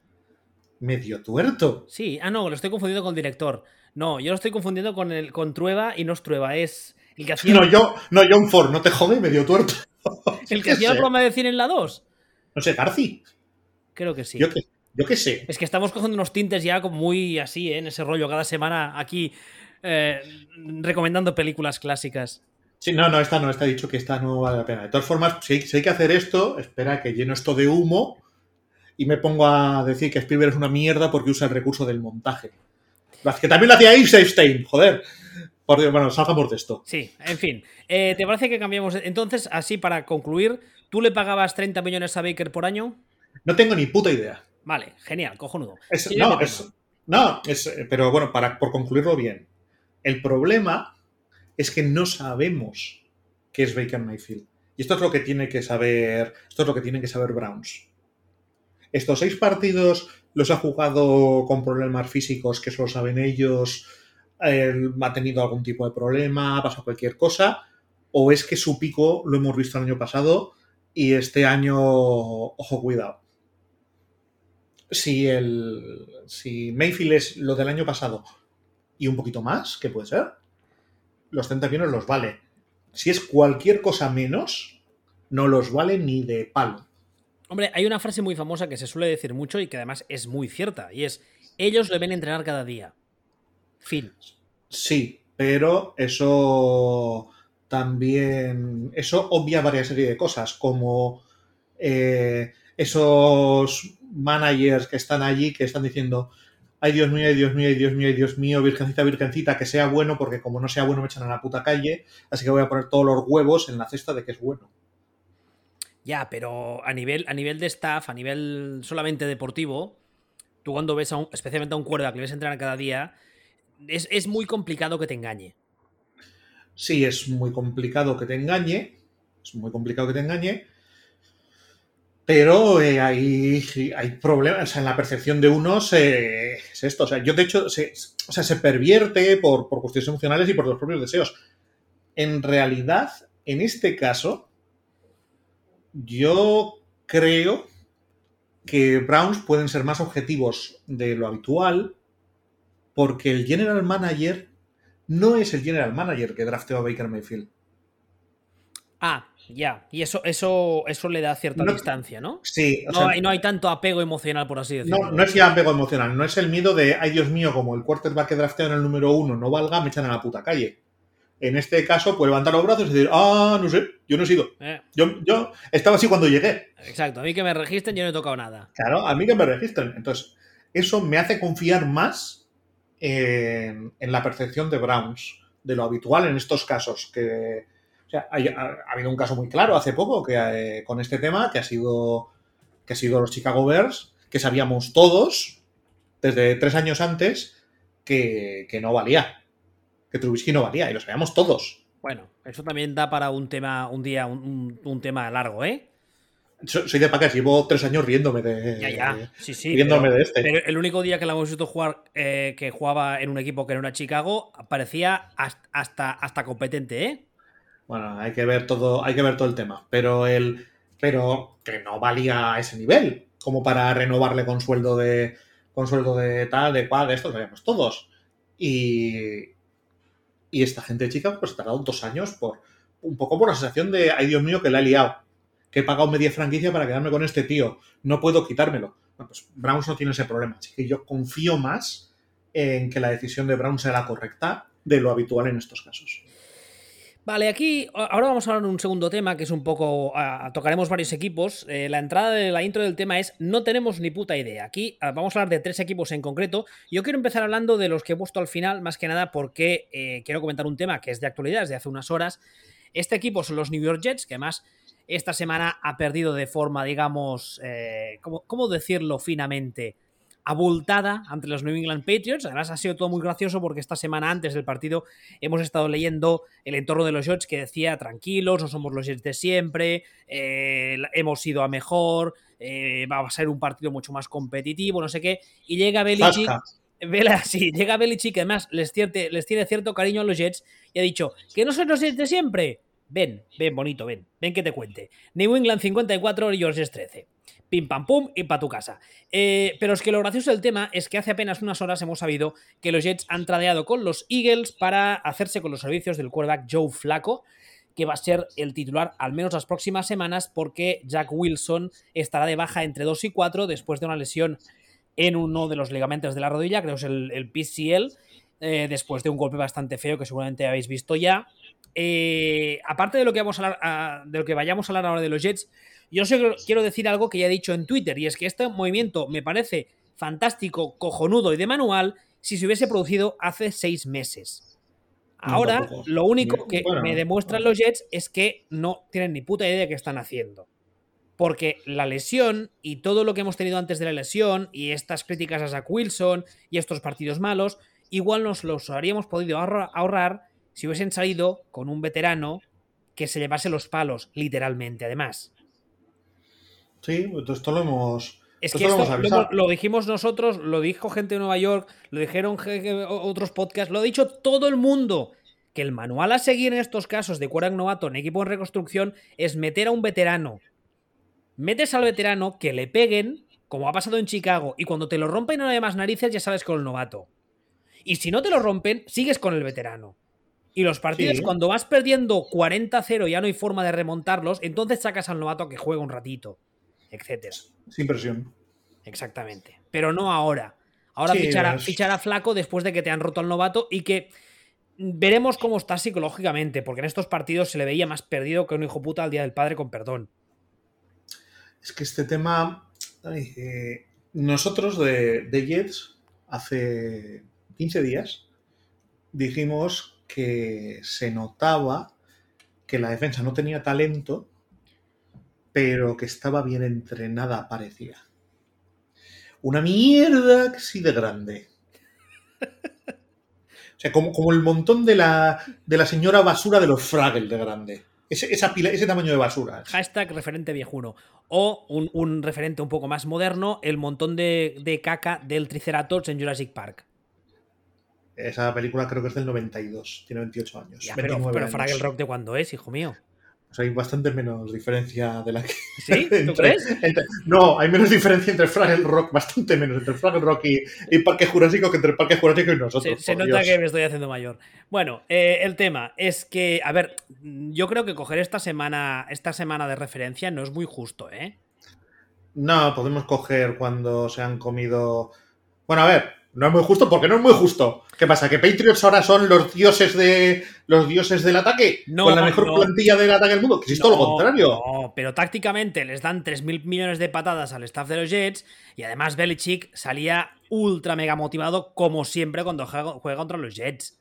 Medio tuerto. Sí, ah, no, lo estoy confundiendo con el director. No, yo lo estoy confundiendo con el con Trueba y no es Trueba, es el que hacía, No, yo, no, John Ford, no te jode, medio tuerto. el que hacía el programa de cine en la 2. No sé, Garci. Creo que sí. Yo yo qué sé. Es que estamos cogiendo unos tintes ya como muy así, ¿eh? en ese rollo, cada semana aquí eh, recomendando películas clásicas. Sí, no, no, esta no, está dicho que esta no vale la pena. De todas formas, si hay, si hay que hacer esto, espera que lleno esto de humo y me pongo a decir que Spielberg es una mierda porque usa el recurso del montaje. Que también lo hacía Eisenstein, joder. Por Dios, bueno, salgamos de esto. Sí, en fin. Eh, ¿Te parece que cambiamos? Entonces, así para concluir, ¿Tú le pagabas 30 millones a Baker por año? No tengo ni puta idea. Vale, genial, cojonudo. Es, no, es, no es, pero bueno, para, por concluirlo bien. El problema es que no sabemos qué es Baker Mayfield. Y esto es lo que tiene que saber. Esto es lo que tienen que saber Browns. Estos seis partidos los ha jugado con problemas físicos que solo saben ellos. ha tenido algún tipo de problema, ha pasado cualquier cosa. O es que su pico lo hemos visto el año pasado y este año, ojo, cuidado. Si, el, si Mayfield es lo del año pasado y un poquito más, ¿qué puede ser? Los 30 millones los vale. Si es cualquier cosa menos, no los vale ni de palo. Hombre, hay una frase muy famosa que se suele decir mucho y que además es muy cierta, y es, ellos deben entrenar cada día. Fin. Sí, pero eso también, eso obvia varias serie de cosas, como eh, esos managers que están allí que están diciendo, ay Dios mío, ay Dios mío, ay Dios mío, ay Dios mío, virgencita, virgencita, que sea bueno, porque como no sea bueno me echan a la puta calle, así que voy a poner todos los huevos en la cesta de que es bueno. Ya, pero a nivel, a nivel de staff, a nivel solamente deportivo, tú cuando ves a un, especialmente a un cuerda que le ves entrenar cada día, es, es muy complicado que te engañe. Sí, es muy complicado que te engañe, es muy complicado que te engañe, pero eh, hay, hay problemas, en la percepción de unos es esto. O sea, yo de hecho, se, o sea, se pervierte por, por, cuestiones emocionales y por los propios deseos. En realidad, en este caso, yo creo que Browns pueden ser más objetivos de lo habitual porque el general manager no es el general manager que drafteó a Baker Mayfield. Ah, ya, y eso, eso, eso le da cierta distancia, ¿no? Sí. O no, sea, hay, no hay tanto apego emocional, por así decirlo. No, no es ya apego emocional, no es el miedo de, ay Dios mío, como el quarterback que drafteo en el número uno no valga, me echan a la puta calle. En este caso, pues levantar los brazos y decir, ah, no sé, yo no he sido. Eh. Yo, yo estaba así cuando llegué. Exacto, a mí que me registren yo no he tocado nada. Claro, a mí que me registren. Entonces, eso me hace confiar más en, en la percepción de Browns, de lo habitual en estos casos, que o sea, ha, ha, habido un caso muy claro hace poco que, eh, con este tema, que ha sido que ha sido los Chicago Bears, que sabíamos todos, desde tres años antes, que, que no valía. Que Trubisky no valía, y lo sabíamos todos. Bueno, eso también da para un tema, un día, un, un tema largo, ¿eh? Soy de Packers, llevo tres años riéndome de. Ya, ya. Sí, sí. Riéndome pero, de este. Pero el único día que la hemos visto jugar, eh, que jugaba en un equipo que no era Chicago, parecía hasta, hasta competente, ¿eh? Bueno, hay que ver todo, hay que ver todo el tema. Pero el. Pero que no valía a ese nivel. Como para renovarle con sueldo de. con sueldo de tal, de cual, de esto, sabíamos todos. Y. Y esta gente de Chicago, pues ha tardado dos años por. Un poco por la sensación de, ay Dios mío, que la he liado. Que he pagado media franquicia para quedarme con este tío. No puedo quitármelo. Bueno, pues Browns no tiene ese problema. Así que yo confío más en que la decisión de Brown sea la correcta de lo habitual en estos casos. Vale, aquí ahora vamos a hablar de un segundo tema que es un poco. Tocaremos varios equipos. Eh, la entrada de la intro del tema es no tenemos ni puta idea. Aquí vamos a hablar de tres equipos en concreto. Yo quiero empezar hablando de los que he puesto al final, más que nada porque eh, quiero comentar un tema que es de actualidad, desde hace unas horas. Este equipo son los New York Jets, que además esta semana ha perdido de forma, digamos, eh, ¿cómo, ¿cómo decirlo finamente? Abultada ante los New England Patriots. Además, ha sido todo muy gracioso porque esta semana antes del partido hemos estado leyendo el entorno de los Jets que decía: tranquilos, no somos los Jets de siempre, eh, hemos ido a mejor, eh, va a ser un partido mucho más competitivo, no sé qué. Y llega Belichick. Vela, sí, llega Belichick, que además les, cierte, les tiene cierto cariño a los Jets y ha dicho: ¿que no son los Jets de siempre? Ven, ven, bonito, ven, ven que te cuente. New England 54, George 13 pim pam pum y para tu casa. Eh, pero es que lo gracioso del tema es que hace apenas unas horas hemos sabido que los Jets han tradeado con los Eagles para hacerse con los servicios del quarterback Joe Flaco, que va a ser el titular al menos las próximas semanas porque Jack Wilson estará de baja entre 2 y 4 después de una lesión en uno de los ligamentos de la rodilla, creo que es el, el PCL, eh, después de un golpe bastante feo que seguramente habéis visto ya. Eh, aparte de lo que vamos a hablar, de lo que vayamos a hablar ahora de los Jets, yo solo quiero decir algo que ya he dicho en Twitter, y es que este movimiento me parece fantástico, cojonudo y de manual si se hubiese producido hace seis meses. Ahora, lo único que bueno, me demuestran los Jets es que no tienen ni puta idea de qué están haciendo. Porque la lesión y todo lo que hemos tenido antes de la lesión y estas críticas a Zach Wilson y estos partidos malos, igual nos los habríamos podido ahorrar si hubiesen salido con un veterano que se llevase los palos, literalmente, además. Sí, esto lo hemos. Es que esto lo, dijimos nosotros, lo dijo gente de Nueva York, lo dijeron otros podcasts, lo ha dicho todo el mundo. Que el manual a seguir en estos casos de quarterback novato en equipo en reconstrucción es meter a un veterano. Metes al veterano que le peguen, como ha pasado en Chicago, y cuando te lo rompen no hay más narices, ya sabes con el novato. Y si no te lo rompen, sigues con el veterano. Y los partidos, cuando vas perdiendo 40-0 ya no hay forma de remontarlos, entonces sacas al novato que juega un ratito, etcétera. Sin presión. Exactamente. Pero no ahora. Ahora fichar, a, Flaco después de que te han roto al novato y que veremos cómo está psicológicamente, porque en estos partidos se le veía más perdido que un hijo puta al Día del Padre con perdón. Es que este tema... Eh, nosotros de, de Jets, hace 15 días, dijimos que se notaba que la defensa no tenía talento, pero que estaba bien entrenada, parecía. Una mierda que sí de grande. O sea, como, como el montón de la, de la señora basura de los Fraggle de grande. Ese, esa pila, ese tamaño de basura. Hashtag referente viejuno. O un, referente un poco más moderno, el montón de, de caca del Triceratops en Jurassic Park. Esa película creo que es del 92, tiene 28 años. pero, pero Fraggle Rock de cuándo es, hijo mío. Hay bastante menos diferencia de la que. ¿Sí? ¿Tú crees? no, hay menos diferencia entre Fraggle Rock, bastante menos, entre Fraggle Rock y, Parque Jurásico que entre Parque Jurásico y nosotros. Se, nota que me estoy haciendo mayor. Bueno, eh, el tema es que, a ver, yo creo que coger esta semana, esta semana de referencia no es muy justo, ¿eh? No, podemos coger cuando se han comido. Bueno, a ver, no es muy justo porque no es muy justo. ¿Qué pasa? ¿Que Patriots ahora son los dioses de los dioses del ataque? No, ¿Con la mejor plantilla del ataque del mundo? Que es todo lo contrario. No, pero tácticamente les dan 3.000 millones de patadas al staff de los Jets y además Belichick salía ultra mega motivado como siempre cuando juega contra los Jets.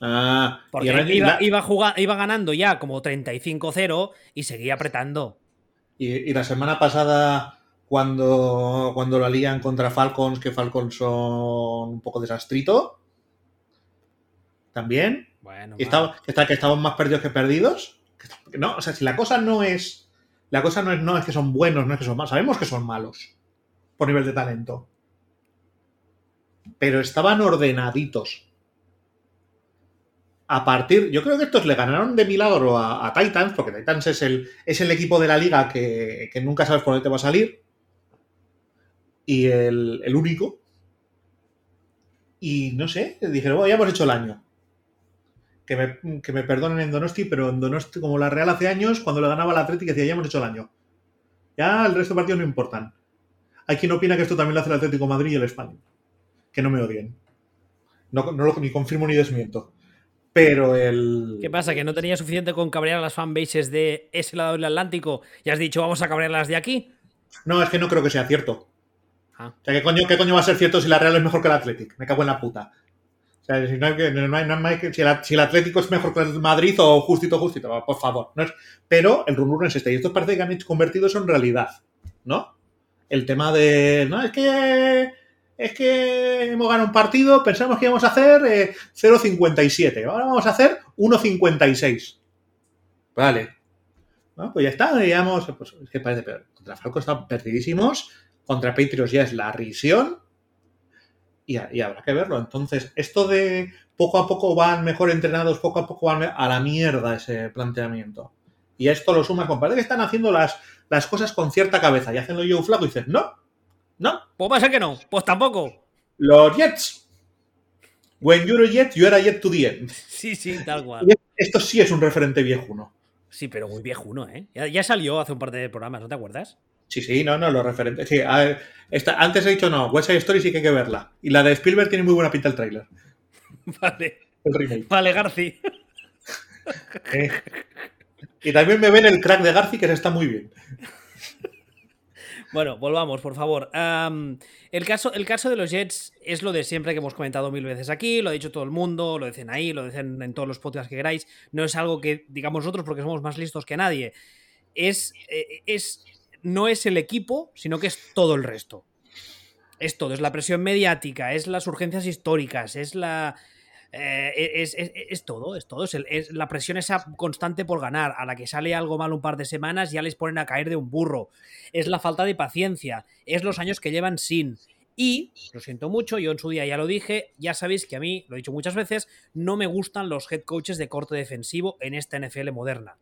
Ah, porque iba, iba, ganando ya como 35-0 y seguía apretando. y la semana pasada cuando, cuando lo alían contra Falcons, que Falcons son un poco desastrito. También. Bueno, que, está, que estamos más perdidos que perdidos. No, o sea, si la cosa no es. La cosa no es, no es que son buenos, no es que son malos. Sabemos que son malos. Por nivel de talento. Pero estaban ordenaditos. A partir. Yo creo que estos le ganaron de milagro a, Titans, porque Titans es el, es el equipo de la liga que, que nunca sabes por dónde te va a salir y el, único. Y no sé, dijeron, bueno, ya hemos hecho el año. Que me, perdonen en Donosti, pero en Donosti, como la Real hace años, cuando le ganaba la Atlético, decía, ya hemos hecho el año. Ya el resto de partidos no importan. Hay quien opina que esto también lo hace el Atlético Madrid y el Español. Que no me odien. No, no lo ni confirmo ni desmiento. Pero el. ¿Qué pasa? ¿Que no tenía suficiente con cabrear a las fanbases de ese lado del Atlántico y has dicho vamos a cabrearlas de aquí? No, es que no creo que sea cierto. O sea, ¿qué coño, ¿qué coño va a ser cierto si la Real es mejor que el Athletic? Me cago en la puta. O sea, si, el, Atlético es mejor que el Madrid o justito, justito, por favor. No es, pero el rumor no es este. Y esto parece que han convertido eso en realidad. ¿No? El tema de. No, es que. Es que hemos ganado un partido, pensamos que íbamos a hacer eh, 0.57. Ahora vamos a hacer 1.56. Vale. Pues ya está, hemos. Pues, es que parece peor. Contra Falco están perdidísimos contra Patriots ya es la risión y, habrá que verlo. Entonces, esto de poco a poco van mejor entrenados, poco a poco van a la mierda ese planteamiento. Y esto lo sumas con, parece que están haciendo las, las cosas con cierta cabeza y haciendo yo un flaco y dices, no, no. Pues pasa que no, pues tampoco. Los Jets. When you're a Jet, you are a Jet to the end. Sí, sí, tal cual. esto sí es un referente viejuno. Sí, pero muy viejuno, ¿eh? Ya, ya salió hace un par de programas, ¿no te acuerdas? Sí, sí, no, no, los referentes. Sí, antes he dicho no, West Side Story sí que hay que verla. Y la de Spielberg tiene muy buena pinta el tráiler. Vale. El remake. Vale, Garci. Eh. Y también me ven el crack de Garci, que se está muy bien. Bueno, volvamos, por favor. el, caso, el caso de los Jets es lo de siempre que hemos comentado mil veces aquí, lo ha dicho todo el mundo, lo dicen ahí, lo dicen en todos los podcasts que queráis. No es algo que digamos nosotros porque somos más listos que nadie. Es, eh, es no es el equipo, sino que es todo el resto. Es todo, es la presión mediática, es las urgencias históricas, es la. eh, es, es- es todo, es todo. Es, el- es la presión esa constante por ganar. A la que sale algo mal un par de semanas, ya les ponen a caer de un burro. Es la falta de paciencia. Es los años que llevan sin. Y, lo siento mucho, yo en su día ya lo dije, ya sabéis que a mí, lo he dicho muchas veces, no me gustan los head coaches de corte defensivo en esta NFL moderna.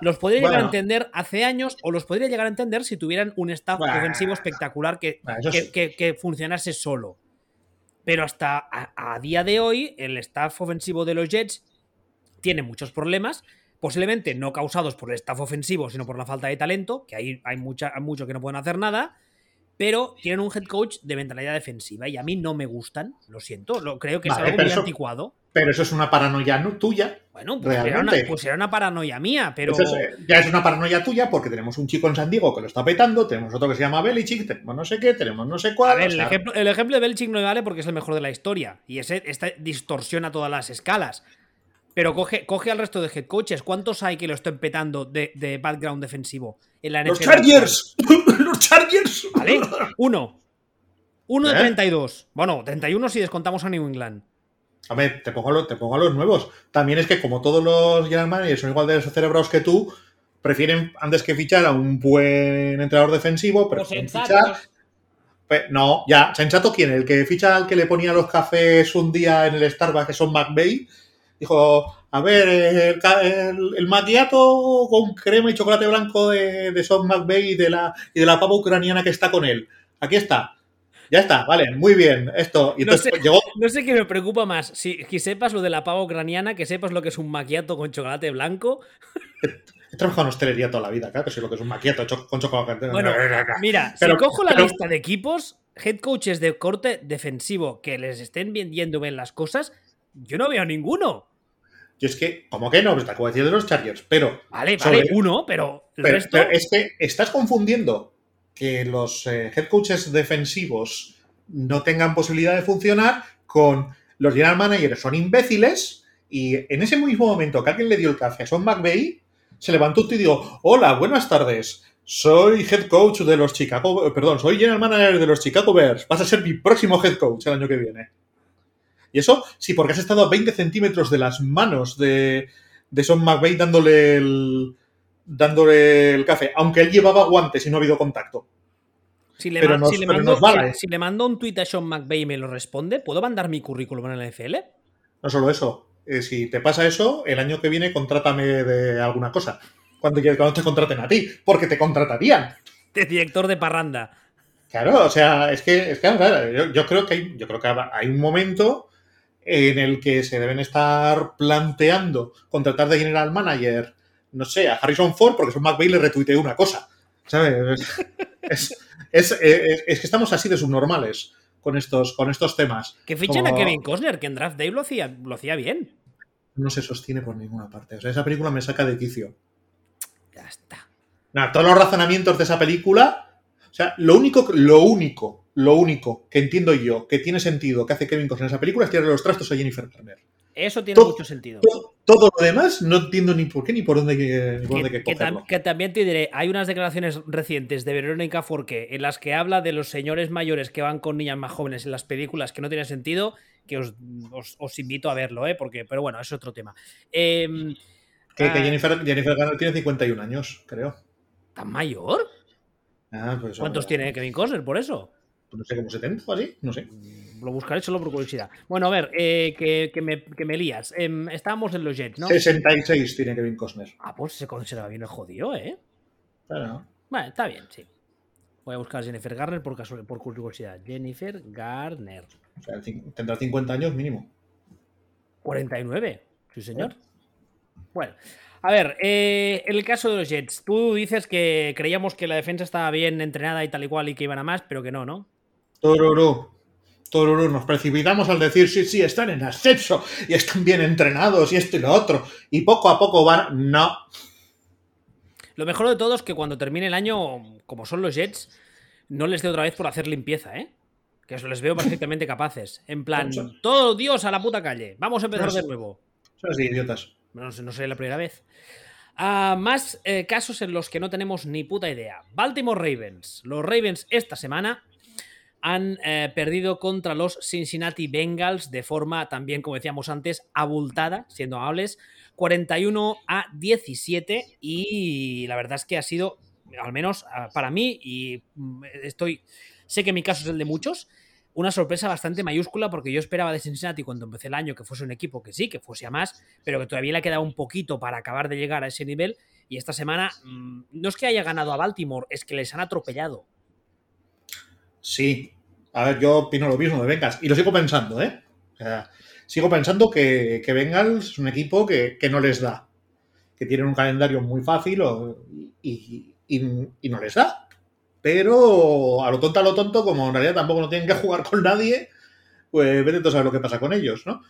Los podría llegar a entender hace años o los podría llegar a entender si tuvieran un staff Bueno. defensivo espectacular que, Bueno, que, sí. que- que funcionase solo. Pero hasta a, a día de hoy, el staff ofensivo de los Jets tiene muchos problemas, posiblemente no causados por el staff ofensivo, sino por la falta de talento, que ahí hay, mucha, hay mucho que no pueden hacer nada, pero tienen un head coach de mentalidad defensiva y a mí no me gustan, lo siento, lo, creo que es algo muy eso- anticuado. Pero eso es una paranoia no tuya. Bueno, pues era, una, realmente. pues era una paranoia mía, pero... Eso eh, ya es una paranoia tuya porque tenemos un chico en San Diego que lo está petando, tenemos otro que se llama Belichick, tenemos no sé qué, tenemos no sé cuál. A ver, o sea, el, ejemplo, el ejemplo de Belichick no me vale porque es el mejor de la historia. Y ese esta distorsiona todas las escalas. Pero coge, coge al resto de head coaches. ¿Cuántos hay que lo estén petando de, de background defensivo en la ¡Los NFL? Chargers! ¡Los Chargers! ¿Vale? Uno. Uno de ¿Eh? 32. Bueno, 31 si descontamos a New England. A ver, te pongo, a los, te pongo a los nuevos. También es que como todos los general managers son igual de cerebrados que tú, prefieren antes que fichar a un buen entrenador defensivo, Pues prefieren fichar... Pe- No, ya, ¿sensato quién? El que ficha al que le ponía los cafés un día en el Starbucks, que son McVeigh, dijo, a ver, el, el, el macchiato con crema y chocolate blanco de, de Sean McVeigh y de, la, y de la pava ucraniana que está con él. Aquí está. Ya está, vale, muy bien, esto. Y No entonces sé. pues, llegó, No sé qué me preocupa más. Si, si sepas lo de la pava ucraniana, que sepas lo que es un maquiato con chocolate blanco. He trabajado en hostelería toda la vida, claro, que sé lo que es un maquiato con chocolate. Bueno, Mira, Pero- si cojo la pero- lista de equipos, head coaches de corte defensivo que les estén vendiendo bien las cosas, yo no veo ninguno. Yo es que, como que no, pues te acabo de decir de los Chargers, pero, Vale, Sobre- vale, uno, pero el pero- resto. pero es que estás confundiendo que los eh, head coaches defensivos no tengan posibilidad de funcionar con los general managers son imbéciles y en ese mismo momento que alguien le dio el café a Son McVeigh, se levantó y dijo, hola, buenas tardes, soy head coach de los Chicago, eh, perdón, soy general manager de los Chicago Bears, vas a ser mi próximo head coach el año que viene. Y eso, sí, porque has estado a 20 centímetros de las manos de, de Son McVeigh dándole el, dándole el café, aunque él llevaba guantes y no ha habido contacto. si, le pero ma- nos- si le pero mando, nos vale. si le mando un tweet a Sean McVay y me lo responde, ¿puedo mandar mi currículum en la NFL? No solo eso, eh, si te pasa eso, el año que viene contrátame de alguna cosa. Cuando, cuando te contraten a ti, porque te contratarían. De director de parranda. Claro, o sea, es que, es que yo, yo creo que hay, yo creo que hay un momento en el que se deben estar planteando contratar de general manager, no sé, a Harrison Ford, porque son McVeigh le retuiteó una cosa. ¿Sabes? Es, es- es- es que estamos así de subnormales con estos, con estos temas. Que fichen a Kevin Costner, que en Draft Day lo hacía, lo hacía bien. No se sostiene por ninguna parte. O sea, esa película me saca de quicio. Ya está. Nada, todos los razonamientos de esa película. O sea, lo único, lo único, lo único que entiendo yo que tiene sentido que hace Kevin Costner en esa película es tirarle los trastos a Jennifer Garner. Eso tiene Todo- mucho sentido. Todo, todo lo demás no entiendo ni por qué ni por dónde, que- ni por dónde Que, que tam- también te diré, hay unas declaraciones recientes de Verónica Forqué en las que habla de los señores mayores que van con niñas más jóvenes en las películas que no tiene sentido, que os, os- os invito a verlo, ¿eh? Porque, pero bueno, es otro tema. Em, Que, ah, Jennifer, Jennifer Garner tiene 51 años, creo. ¿Tan mayor? Ah, pues, ¿Cuántos tiene Kevin Costner por eso? No sé, como 70 o así, no sé. Lo buscaré solo por curiosidad. Bueno, a ver, eh, que, que me, que me lías. Em, estábamos en los Jets, ¿no? 66 tiene Kevin Costner. Ah, pues se conserva bien el jodido, ¿eh? Claro. Bueno, está bien, sí. Voy a buscar a Jennifer Garner por, casual- por curiosidad. Jennifer Garner. O sea, tendrá 50 años mínimo. 49. Sí, señor. Bueno, a ver, eh, el caso de los Jets. Tú dices que creíamos que la defensa estaba bien entrenada y tal y cual y que iban a más, pero que no, ¿no? Tororo. Tororo, nos precipitamos al decir, sí, sí, están en ascenso y están bien entrenados y esto y lo otro. Y poco a poco van. No. Lo mejor de todo es que cuando termine el año, como son los Jets, no les dé otra vez por hacer limpieza, ¿eh? Que eso les veo perfectamente capaces. En plan, todo Dios a la puta calle. Vamos a empezar No, de nuevo. Son así, idiotas. No no sé la primera vez. A más eh, casos en los que no tenemos ni puta idea. Baltimore Ravens. Los Ravens esta semana han eh, perdido contra los Cincinnati Bengals de forma también, como decíamos antes, abultada, siendo amables, 41 a 17 y la verdad es que ha sido, al menos ah, para mí, y mm, estoy, sé que mi caso es el de muchos, una sorpresa bastante mayúscula porque yo esperaba de Cincinnati cuando empecé el año que fuese un equipo que sí, que fuese a más, pero que todavía le ha quedado un poquito para acabar de llegar a ese nivel y esta semana mm, no es que haya ganado a Baltimore, es que les han atropellado. Sí. A ver, yo opino lo mismo de Bengals. Y lo sigo pensando, ¿eh? O sea, sigo pensando que, que Bengals es un equipo que, que, no les da. Que tienen un calendario muy fácil y, y, no les da. Pero a lo tonto, a lo tonto, como en realidad tampoco no tienen que jugar con nadie, pues vete a saber lo que pasa con ellos, ¿no?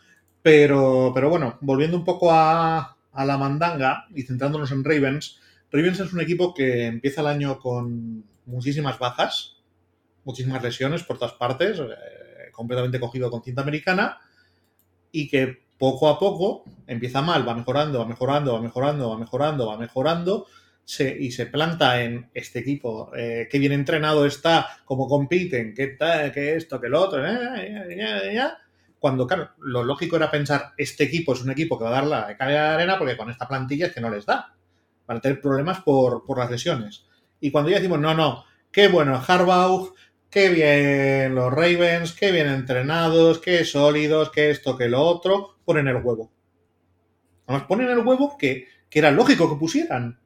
Pero, pero bueno, volviendo un poco a, a la mandanga y centrándonos en Ravens, Ravens es un equipo que empieza el año con muchísimas bajas, muchísimas lesiones por todas partes, eh, completamente cogido con cinta americana, y que poco a poco empieza mal, va mejorando, va mejorando, va mejorando, va mejorando, va mejorando, se, y se planta en este equipo, eh, que bien entrenado está, cómo compiten, qué tal, qué esto, qué lo otro, eh, ya, ya, cuando, claro, lo lógico era pensar, este equipo es un equipo que va a dar la calidad de arena porque con esta plantilla es que no les da, van a tener problemas por, por las lesiones. Y cuando ya decimos, no, no, qué bueno Harbaugh, qué bien los Ravens, qué bien entrenados, qué sólidos, qué esto, qué lo otro, ponen el huevo. Además, ponen el huevo que, que era lógico que pusieran.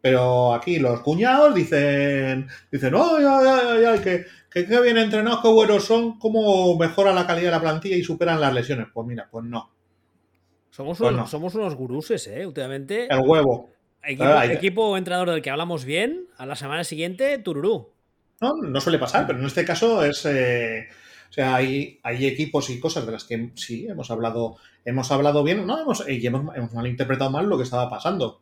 Pero aquí los cuñados dicen, dicen, ay, ay, ay, ay, que, que, que bien entrenados, qué buenos son, cómo mejora la calidad de la plantilla y superan las lesiones. Pues mira, pues no. Somos, pues unos, no. somos unos guruses, ¿eh? Últimamente. El huevo. Equipo, equipo entrenador del que hablamos bien, a la semana siguiente, tururú. No, no suele pasar, pero en este caso es. Eh, o sea, hay, hay, equipos y cosas de las que sí hemos hablado, hemos hablado bien, no, hemos, y hemos, malinterpretado mal lo que estaba pasando.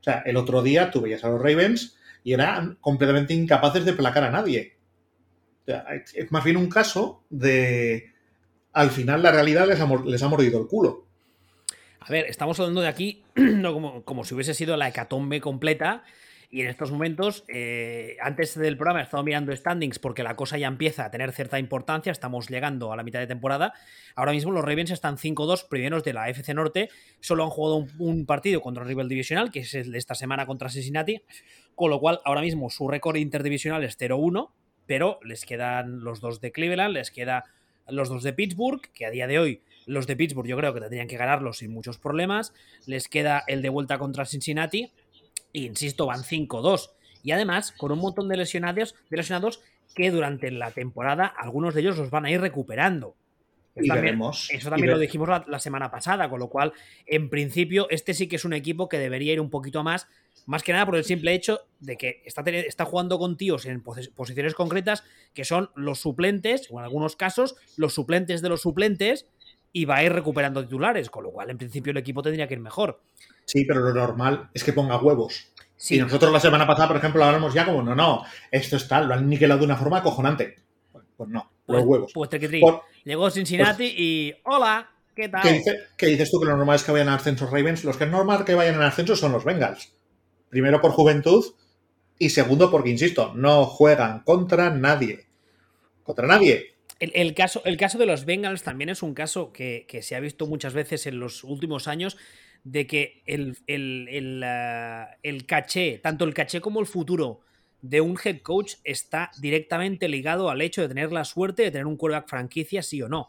O sea, el otro día tú veías a los Ravens y eran completamente incapaces de placar a nadie. O sea, es más bien un caso de. Al final la realidad les ha, les ha mordido el culo. A ver, estamos hablando de aquí no como, como si hubiese sido la hecatombe completa y en estos momentos, eh, antes del programa he estado mirando standings porque la cosa ya empieza a tener cierta importancia, estamos llegando a la mitad de temporada. Ahora mismo los Ravens están 5-2 primeros de la FC Norte, solo han jugado un, partido contra el rival divisional, que es el de esta semana contra Cincinnati, con lo cual ahora mismo su récord interdivisional es 0-1, pero les quedan los dos de Cleveland, les queda los dos de Pittsburgh, que a día de hoy los de Pittsburgh yo creo que tendrían que ganarlos sin muchos problemas, les queda el de vuelta contra Cincinnati, insisto, van 5-2. Y además, con un montón de lesionados, de lesionados que durante la temporada algunos de ellos los van a ir recuperando. Y también, veremos, eso también lo dijimos la, la, semana pasada, con lo cual, en principio, este sí que es un equipo que debería ir un poquito más, más que nada por el simple hecho de que está, está jugando con tíos en posiciones concretas que son los suplentes, o en algunos casos, los suplentes de los suplentes, y va a ir recuperando titulares, con lo cual, en principio, el equipo tendría que ir mejor. Sí, pero lo normal es que ponga huevos. Sí. Y nosotros la semana pasada, por ejemplo, hablamos ya como, no, no, esto es tal, lo han niquelado de una forma acojonante. Pues no, pues, los huevos. Pues por, Llegó Cincinnati pues, y hola, ¿qué tal? ¿qué, dice, ¿Qué, dices tú que lo normal es que vayan al ascenso Ravens? Los que es normal que vayan al ascenso son los Bengals. Primero por juventud y segundo porque, insisto, no juegan contra nadie. Contra nadie. El, el, caso, el caso de los Bengals también es un caso que, que se ha visto muchas veces en los últimos años de que el, el, el, uh, el, caché, tanto el caché como el futuro de un head coach está directamente ligado al hecho de tener la suerte de tener un quarterback franquicia, sí o no.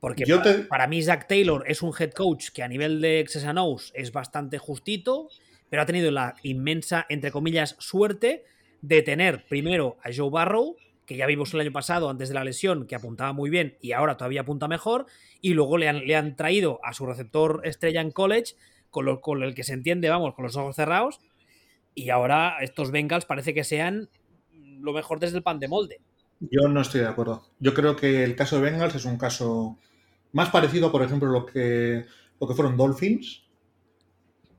Porque Yo para, te... para, mí Zach Taylor es un head coach que a nivel de O's es bastante justito, pero ha tenido la inmensa, entre comillas, suerte de tener primero a Joe Barrow, que ya vimos el año pasado antes de la lesión, que apuntaba muy bien y ahora todavía apunta mejor, y luego le han, le han traído a su receptor estrella en college, con, lo, con, el que se entiende, vamos, con los ojos cerrados, y ahora estos Bengals parece que sean lo mejor desde el pan de molde. Yo no estoy de acuerdo. Yo creo que el caso de Bengals es un caso más parecido, por ejemplo, lo que, lo que fueron Dolphins.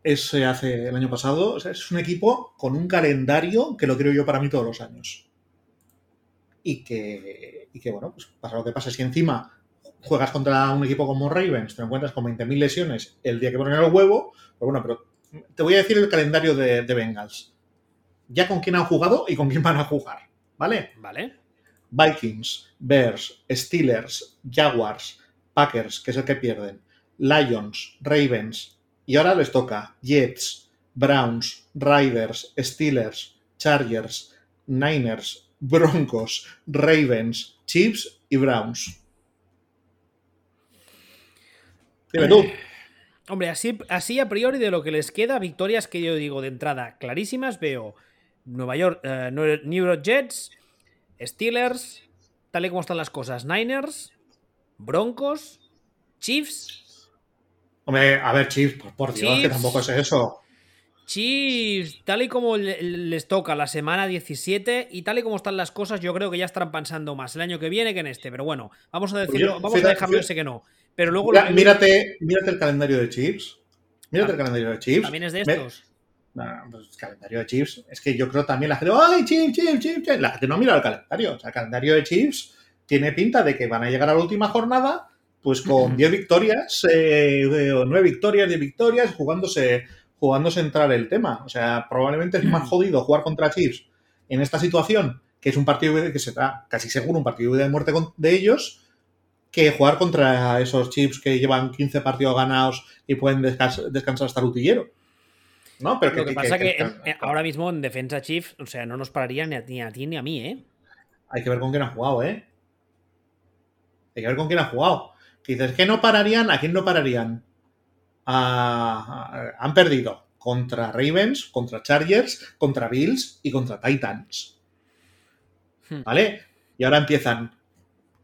Ese hace el año pasado. Es un equipo con un calendario que lo creo yo para mí todos los años y que, y que, bueno, pues pasa lo que pasa. Si encima juegas contra un equipo como Ravens, te encuentras con 20.000 lesiones el día que ponen el huevo, pues bueno, pero te voy a decir el calendario de, de Bengals. Ya con quién han jugado y con quién van a jugar, ¿vale? Vale. Vikings, Bears, Steelers, Jaguars, Packers, que es el que pierden, Lions, Ravens, y ahora les toca Jets, Browns, Riders, Steelers, Chargers, Niners, Broncos, Ravens, Chiefs y Browns. Dime tú. Hombre, así, así a priori de lo que les queda, victorias que yo digo de entrada clarísimas, veo Nueva York, eh, New York Jets, Steelers, tal y como están las cosas, Niners, Broncos, Chiefs. Hombre, a ver, Chiefs, por, por Dios, que tampoco es eso. Chiefs, tal y como le- les toca la semana 17 y tal y como están las cosas, yo creo que ya estarán pensando más el año que viene que en este. Pero bueno, vamos a decirlo, vamos fíjate, a dejarlo ese que no. Pero luego Mira- lo mírate, mírate el calendario de Chiefs. Mírate el calendario de Chiefs. también es de estos. Nah, pues el calendario de Chiefs. Es que yo creo también la gente. ¡Ay, Chiefs, Chiefs, Chiefs! La gente no mira el calendario. O sea, el calendario de Chiefs tiene pinta de que van a llegar a la última jornada, pues con 10 victorias, eh, o 9 victorias, 10 victorias, jugándose, jugándose entrar el tema. O sea, probablemente es más jodido jugar contra Chiefs en esta situación, que es un partido que será casi seguro un partido de muerte de ellos, que jugar contra esos Chiefs que llevan 15 partidos ganados y pueden descans- descansar hasta el utillero. ¿No? Pero Lo que pasa que, que- en- ahora mismo en defensa Chiefs, o sea, no nos pararía ni a, ni a ti ni a mí, ¿eh? hay que ver con quién ha jugado, ¿eh? Hay que ver con quién ha jugado. Que dices, ¿qué no pararían? ¿A quién no pararían? A- han perdido contra Ravens, contra Chargers, contra Bills y contra Titans. Hmm. ¿Vale? Y ahora empiezan.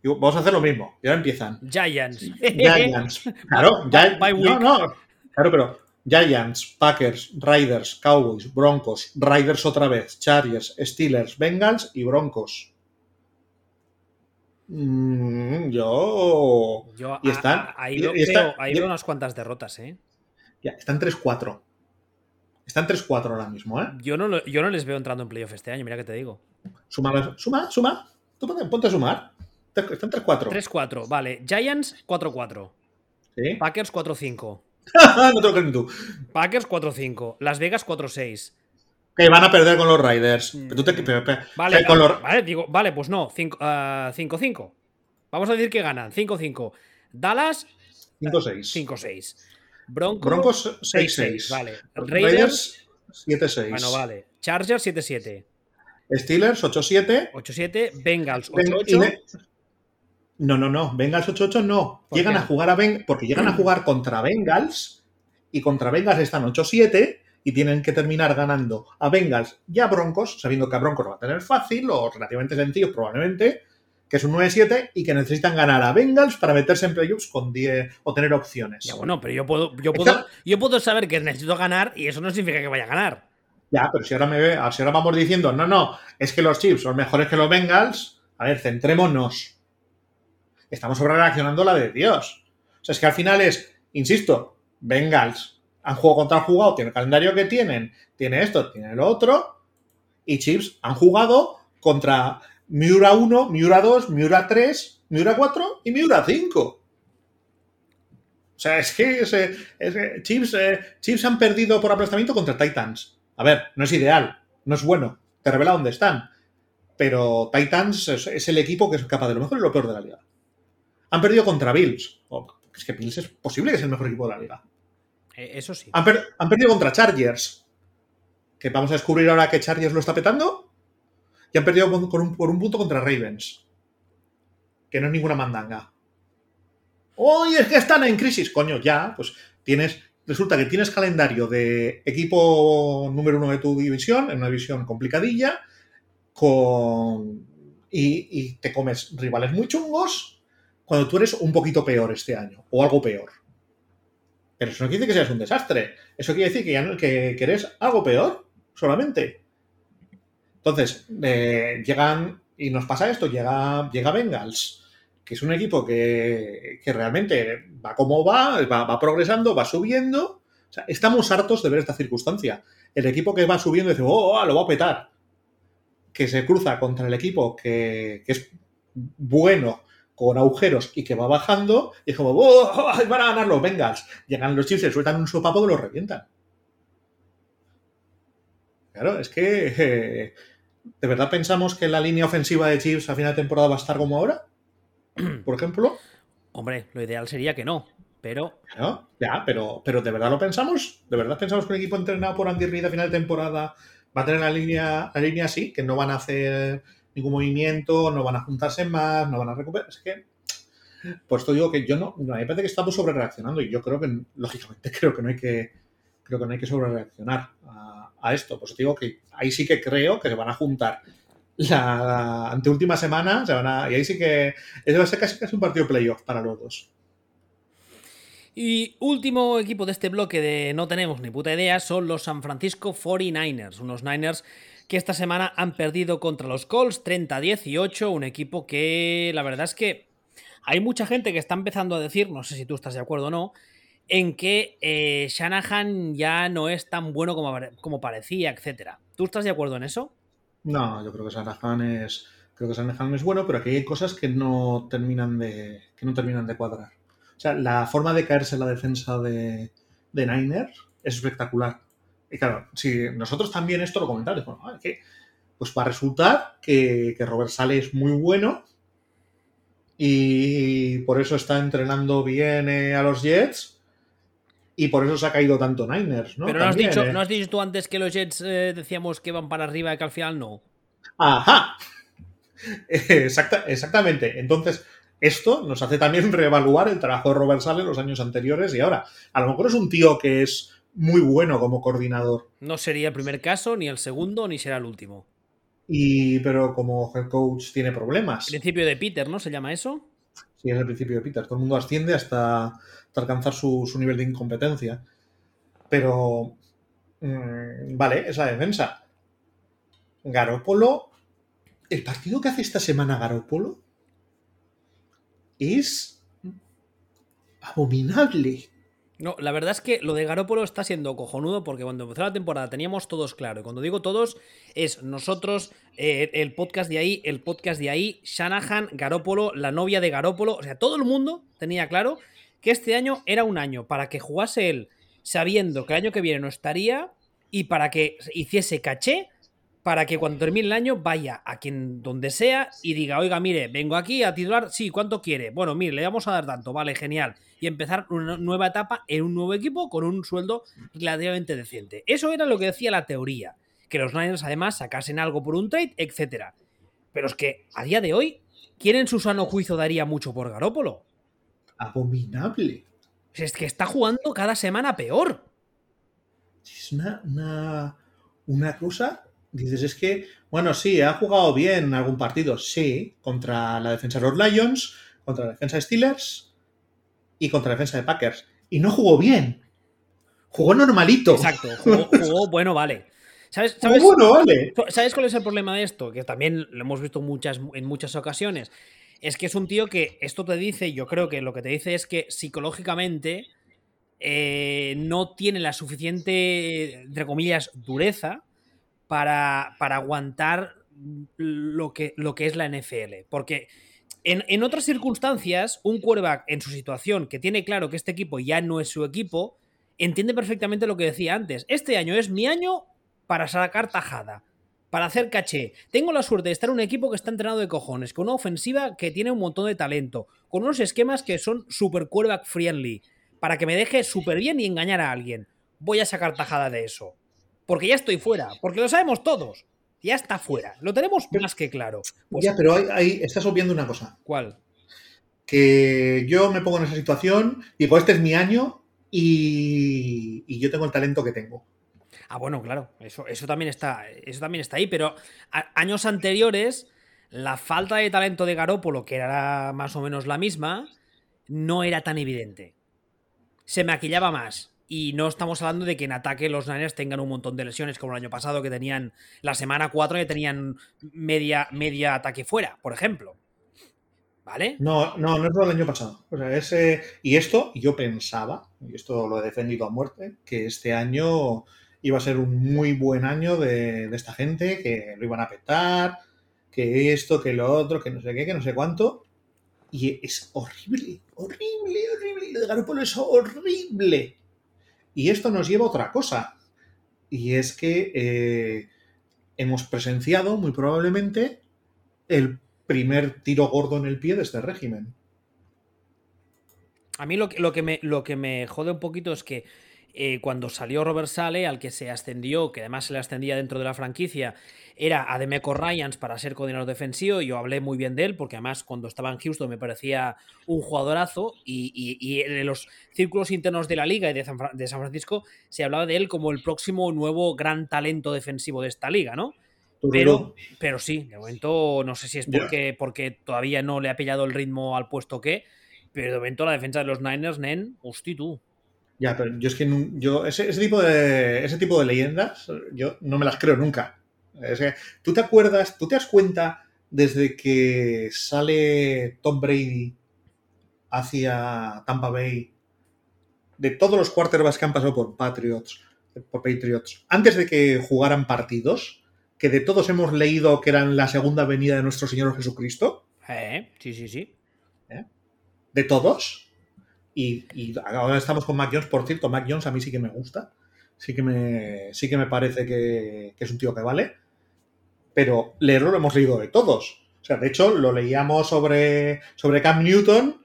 Vamos a hacer lo mismo. Y ahora empiezan. Giants. Giants. Claro, Bye no, no. Claro, pero Giants, Packers, Riders, Cowboys, Broncos, Riders otra vez, Chargers, Steelers, Bengals y Broncos. Mm, yo. Yo Y a- están- a- ahí, y- veo, y está- veo- ahí veo unas cuantas derrotas, ¿eh? Ya, están 3-4. Están 3-4 ahora mismo, ¿eh? Yo no, lo- yo no les veo entrando en playoff este año, mira que te digo. Suma, suma, suma. Tú ponte, ponte a sumar. Están 3-4. 3-4, vale. Giants 4-4. ¿Sí? Packers 4-5. no te lo crees ni tú. Packers 4-5. Las Vegas 4-6. Que van a perder con los Riders. Pero tú te- pero- pero- Vale, que con los- vale, digo, vale, pues no. 5, ah, 5-5. Vamos a decir que ganan. 5-5. Dallas 5-6. 5-6. Broncos, Broncos 6-6. 6-6. Vale. Raiders. Raiders 7-6. Bueno, vale. Chargers 7-7. Steelers 8-7. 8-7. Bengals Ven- y 8-8. ne- No, no, no. Bengals 8-8 no. ¿Por Llegan qué? a jugar a Ben porque llegan a jugar contra Bengals y contra Bengals están 8-7 y tienen que terminar ganando a Bengals y a Broncos, sabiendo que a Broncos lo va a tener fácil o relativamente sencillo probablemente, que es un 9-7 y que necesitan ganar a Bengals para meterse en playoffs con 10 o tener opciones. Ya, bueno, pero yo puedo, yo, puedo, yo puedo saber que necesito ganar y eso no significa que vaya a ganar. Ya, pero si ahora, me ve, si ahora vamos diciendo, no, no, es que los Chiefs son mejores que los Bengals, a ver, centrémonos. Estamos sobre reaccionando la de Dios. O sea, es que al final es, insisto, Bengals han jugado contra han jugado, tiene el calendario que tienen, tiene esto, tiene lo otro, y Chiefs han jugado contra Miura 1, Miura 2, Miura 3, Miura 4 y Miura 5. O sea, es que, es, eh, es Chiefs han perdido por aplastamiento contra Titans. A ver, no es ideal, no es bueno, te revela dónde están. Pero Titans es, es el equipo que es capaz de lo mejor y lo peor de la liga. Han perdido contra Bills. Oh, es que Bills es posible que sea el mejor equipo de la liga. Eh, eso sí. Han, per- han perdido contra Chargers. Que vamos a descubrir ahora que Chargers lo está petando. Y han perdido por un punto contra Ravens. Que no es ninguna mandanga. ¡Uy, es que están en crisis! Coño, ya, pues tienes. Resulta que tienes calendario de equipo número uno de tu división, en una división complicadilla, con. Y, y te comes rivales muy chungos cuando tú eres un poquito peor este año, o algo peor. Pero eso no quiere decir que seas un desastre. Eso quiere decir que, ya no- que, eres algo peor, solamente. Entonces, eh, llegan, y nos pasa esto, llega, llega Bengals, que es un equipo que, que realmente va como va, va, va progresando, va subiendo. O sea, estamos hartos de ver esta circunstancia. El equipo que va subiendo dice, oh, oh, lo va a petar. Que se cruza contra el equipo que, que es bueno, con agujeros y que va bajando, y es como, oh, oh, van a ganar los Bengals. Llegan los Chiefs, se sueltan un sopapo y los revientan. Claro, es que eh, ¿de verdad pensamos que la línea ofensiva de Chiefs a final de temporada va a estar como ahora? Por ejemplo. Hombre, lo ideal sería que no, pero. Claro, ya, pero, pero ¿de verdad lo pensamos? ¿De verdad pensamos que un equipo entrenado por Andy Reid a final de temporada va a tener la línea, la línea así? Que no van a hacer ningún movimiento, no van a juntarse más, no van a recuperar. Es que. Pues esto digo que yo no. no me parece que estamos sobre reaccionando y yo creo que, lógicamente, creo que no hay que. Creo que no hay que sobre reaccionar a, esto. Pues digo que ahí sí que creo que se van a juntar la anteúltima semana, se van a, y ahí sí que eso va a ser casi, casi un partido playoff para los dos. Y último equipo de este bloque de no tenemos ni puta idea son los San Francisco 49ers, unos Niners que esta semana han perdido contra los Colts 30-18, un equipo que la verdad es que hay mucha gente que está empezando a decir, no sé si tú estás de acuerdo o no, en que eh, Shanahan ya no es tan bueno como, como parecía, etc. ¿Tú estás de acuerdo en eso? No, yo creo que Shanahan es, creo que Shanahan es bueno, pero aquí hay cosas que no terminan de, que no terminan de cuadrar. O sea, la forma de caerse en la defensa de, de es espectacular. Y claro, si nosotros también esto lo comentamos, bueno, que, pues va a resultar que, que Robert Sale es muy bueno y por eso está entrenando bien eh, a los Jets y por eso se ha caído tanto Niners, ¿no? Pero no has, dicho, ¿no has dicho tú antes que los Jets eh, decíamos que van para arriba y que al final no. Ajá. Exacta, exactamente. Entonces, esto nos hace también reevaluar el trabajo de Robert Sale en los años anteriores y ahora. A lo mejor es un tío que es muy bueno como coordinador. No sería el primer caso, ni el segundo, ni será el último. Y, pero como head coach tiene problemas. Principio de Peter, ¿no? ¿Se llama eso? Sí, es el principio de Peter. Todo el mundo asciende hasta, hasta alcanzar su, su, nivel de incompetencia. Pero, mmm, vale, es la defensa. Garópolo, el partido que hace esta semana Garópolo es abominable. No, la verdad es que lo de Garópolo está siendo cojonudo porque cuando empezó la temporada teníamos todos claro. Y cuando digo todos, es nosotros, eh, el podcast de ahí, el podcast de ahí, Shanahan, Garópolo, la novia de Garópolo. O sea, todo el mundo tenía claro que este año era un año para que jugase él sabiendo que el año que viene no estaría y para que hiciese caché para que cuando termine el año vaya a quien donde sea y diga, oiga, mire, vengo aquí a titular, sí, ¿cuánto quiere? Bueno, mire, le vamos a dar tanto, vale, genial. Y empezar una nueva etapa en un nuevo equipo con un sueldo relativamente decente. Eso era lo que decía la teoría, que los Niners además sacasen algo por un trade, etc. Pero es que a día de hoy, ¿quién en su sano juicio daría mucho por Garópolo? Abominable. Es que está jugando cada semana peor. Es una, una, una cosa Dices, es que, bueno, sí, ha jugado bien en algún partido, sí, contra la defensa de los Lions, contra la defensa de Steelers y contra la defensa de Packers. Y no jugó bien. Jugó normalito. Exacto, jugó, jugó bueno, vale. ¿Sabes, sabes, bueno, vale. ¿Sabes cuál es el problema de esto? Que también lo hemos visto muchas, en muchas ocasiones. Es que es un tío que esto te dice, yo creo que lo que te dice es que psicológicamente eh, no tiene la suficiente, entre comillas, dureza para, para aguantar lo que, lo que es la NFL. Porque en, otras circunstancias, un quarterback en su situación, que tiene claro que este equipo ya no es su equipo, entiende perfectamente lo que decía antes. Este año es mi año para sacar tajada, para hacer caché. Tengo la suerte de estar en un equipo que está entrenado de cojones, con una ofensiva que tiene un montón de talento, con unos esquemas que son super quarterback friendly, para que me deje súper bien y engañar a alguien. Voy a sacar tajada de eso porque ya estoy fuera, porque lo sabemos todos. Ya está fuera, lo tenemos más que claro. Pues, ya, pero ahí, ahí, estás obviando una cosa. ¿Cuál? Que yo me pongo en esa situación, digo, este es mi año y, y yo tengo el talento que tengo. Ah, bueno, claro, eso, eso, también, está, eso también está ahí, pero a, años anteriores, la falta de talento de Garópolo, que era más o menos la misma, no era tan evidente. Se maquillaba más. Y no estamos hablando de que en ataque los Niners tengan un montón de lesiones como el año pasado, que tenían la semana 4 y tenían media, media ataque fuera, por ejemplo. ¿Vale? No, no, no es lo del año pasado. O sea, ese, y esto, yo pensaba, y esto lo he defendido a muerte, que este año iba a ser un muy buen año de, de esta gente, que lo iban a petar, que esto, que lo otro, que no sé qué, que no sé cuánto. Y es horrible, horrible, horrible. Lo de Garoppolo es horrible. Y esto nos lleva a otra cosa. Y es que eh, hemos presenciado, muy probablemente, el primer tiro gordo en el pie de este régimen. A mí lo que, lo que, me, lo que me jode un poquito es que eh, cuando salió Robert Sale, al que se ascendió, que además se le ascendía dentro de la franquicia, era a Demeco Ryans para ser coordinador defensivo. Yo hablé muy bien de él, porque además cuando estaba en Houston me parecía un jugadorazo. Y, en los círculos internos de la liga y de San, Francisco se hablaba de él como el próximo nuevo gran talento defensivo de esta liga, ¿no? Pero, pero sí, de momento no sé si es porque, porque todavía no le ha pillado el ritmo al puesto que, pero de momento la defensa de los Niners, nen, hosti tú. Ya, pero yo es que yo, ese, tipo de, ese tipo de leyendas yo no me las creo nunca. ¿Tú te acuerdas, tú te das cuenta desde que sale Tom Brady hacia Tampa Bay de todos los quarterbacks que han pasado por Patriots, por Patriots, antes de que jugaran partidos, que de todos hemos leído que eran la segunda venida de nuestro Señor Jesucristo? Eh, sí, sí, sí. ¿Eh? ¿De todos? Y, ahora estamos con Mac Jones, por cierto, Mac Jones a mí sí que me gusta. Sí que me, sí que me parece que, es un tío que vale. Pero leerlo lo hemos leído de todos. O sea, de hecho, lo leíamos sobre, sobre Cam Newton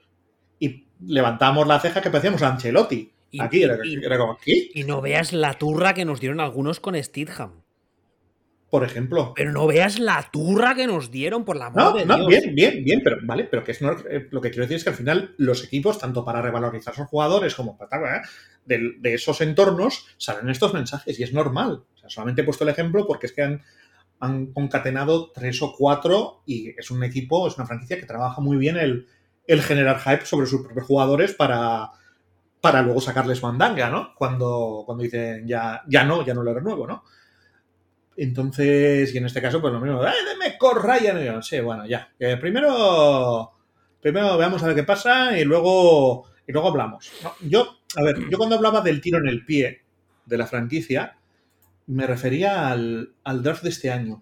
y levantamos la ceja que parecíamos a Ancelotti. aquí, era, como aquí. Y no veas la turra que nos dieron algunos con Steadham por ejemplo. Pero no veas la turra que nos dieron por la no, de no, bien, bien, bien, pero vale, pero que es eh, lo que quiero decir es que al final los equipos, tanto para revalorizar a sus jugadores como para de, de, esos entornos, salen estos mensajes y es normal. O sea, solamente he puesto el ejemplo porque es que han, han concatenado tres o cuatro y es un equipo, es una franquicia que trabaja muy bien el, el generar hype sobre sus propios jugadores para, para luego sacarles mandanga, ¿no? Cuando, cuando dicen ya, ya no, ya no lo renuevo, ¿no? Entonces, y en este caso, pues lo mismo, ¡eh, deme Ryan! Y yo, sí, bueno, ya. primero, primero veamos a ver qué pasa y luego, y luego hablamos. yo, a ver, yo cuando hablaba del tiro en el pie de la franquicia, me refería al, draft de este año.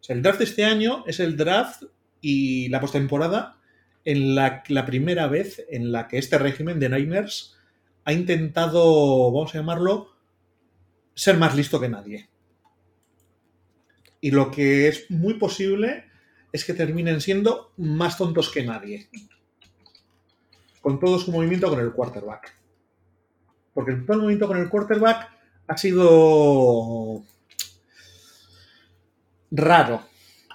O sea, el draft de este año es el draft y la postemporada en la, la primera vez en la que este régimen de Nightmares ha intentado, vamos a llamarlo, ser más listo que nadie. Y lo que es muy posible es que terminen siendo más tontos que nadie. Con todo su movimiento con el quarterback. Porque el movimiento con el quarterback ha sido raro.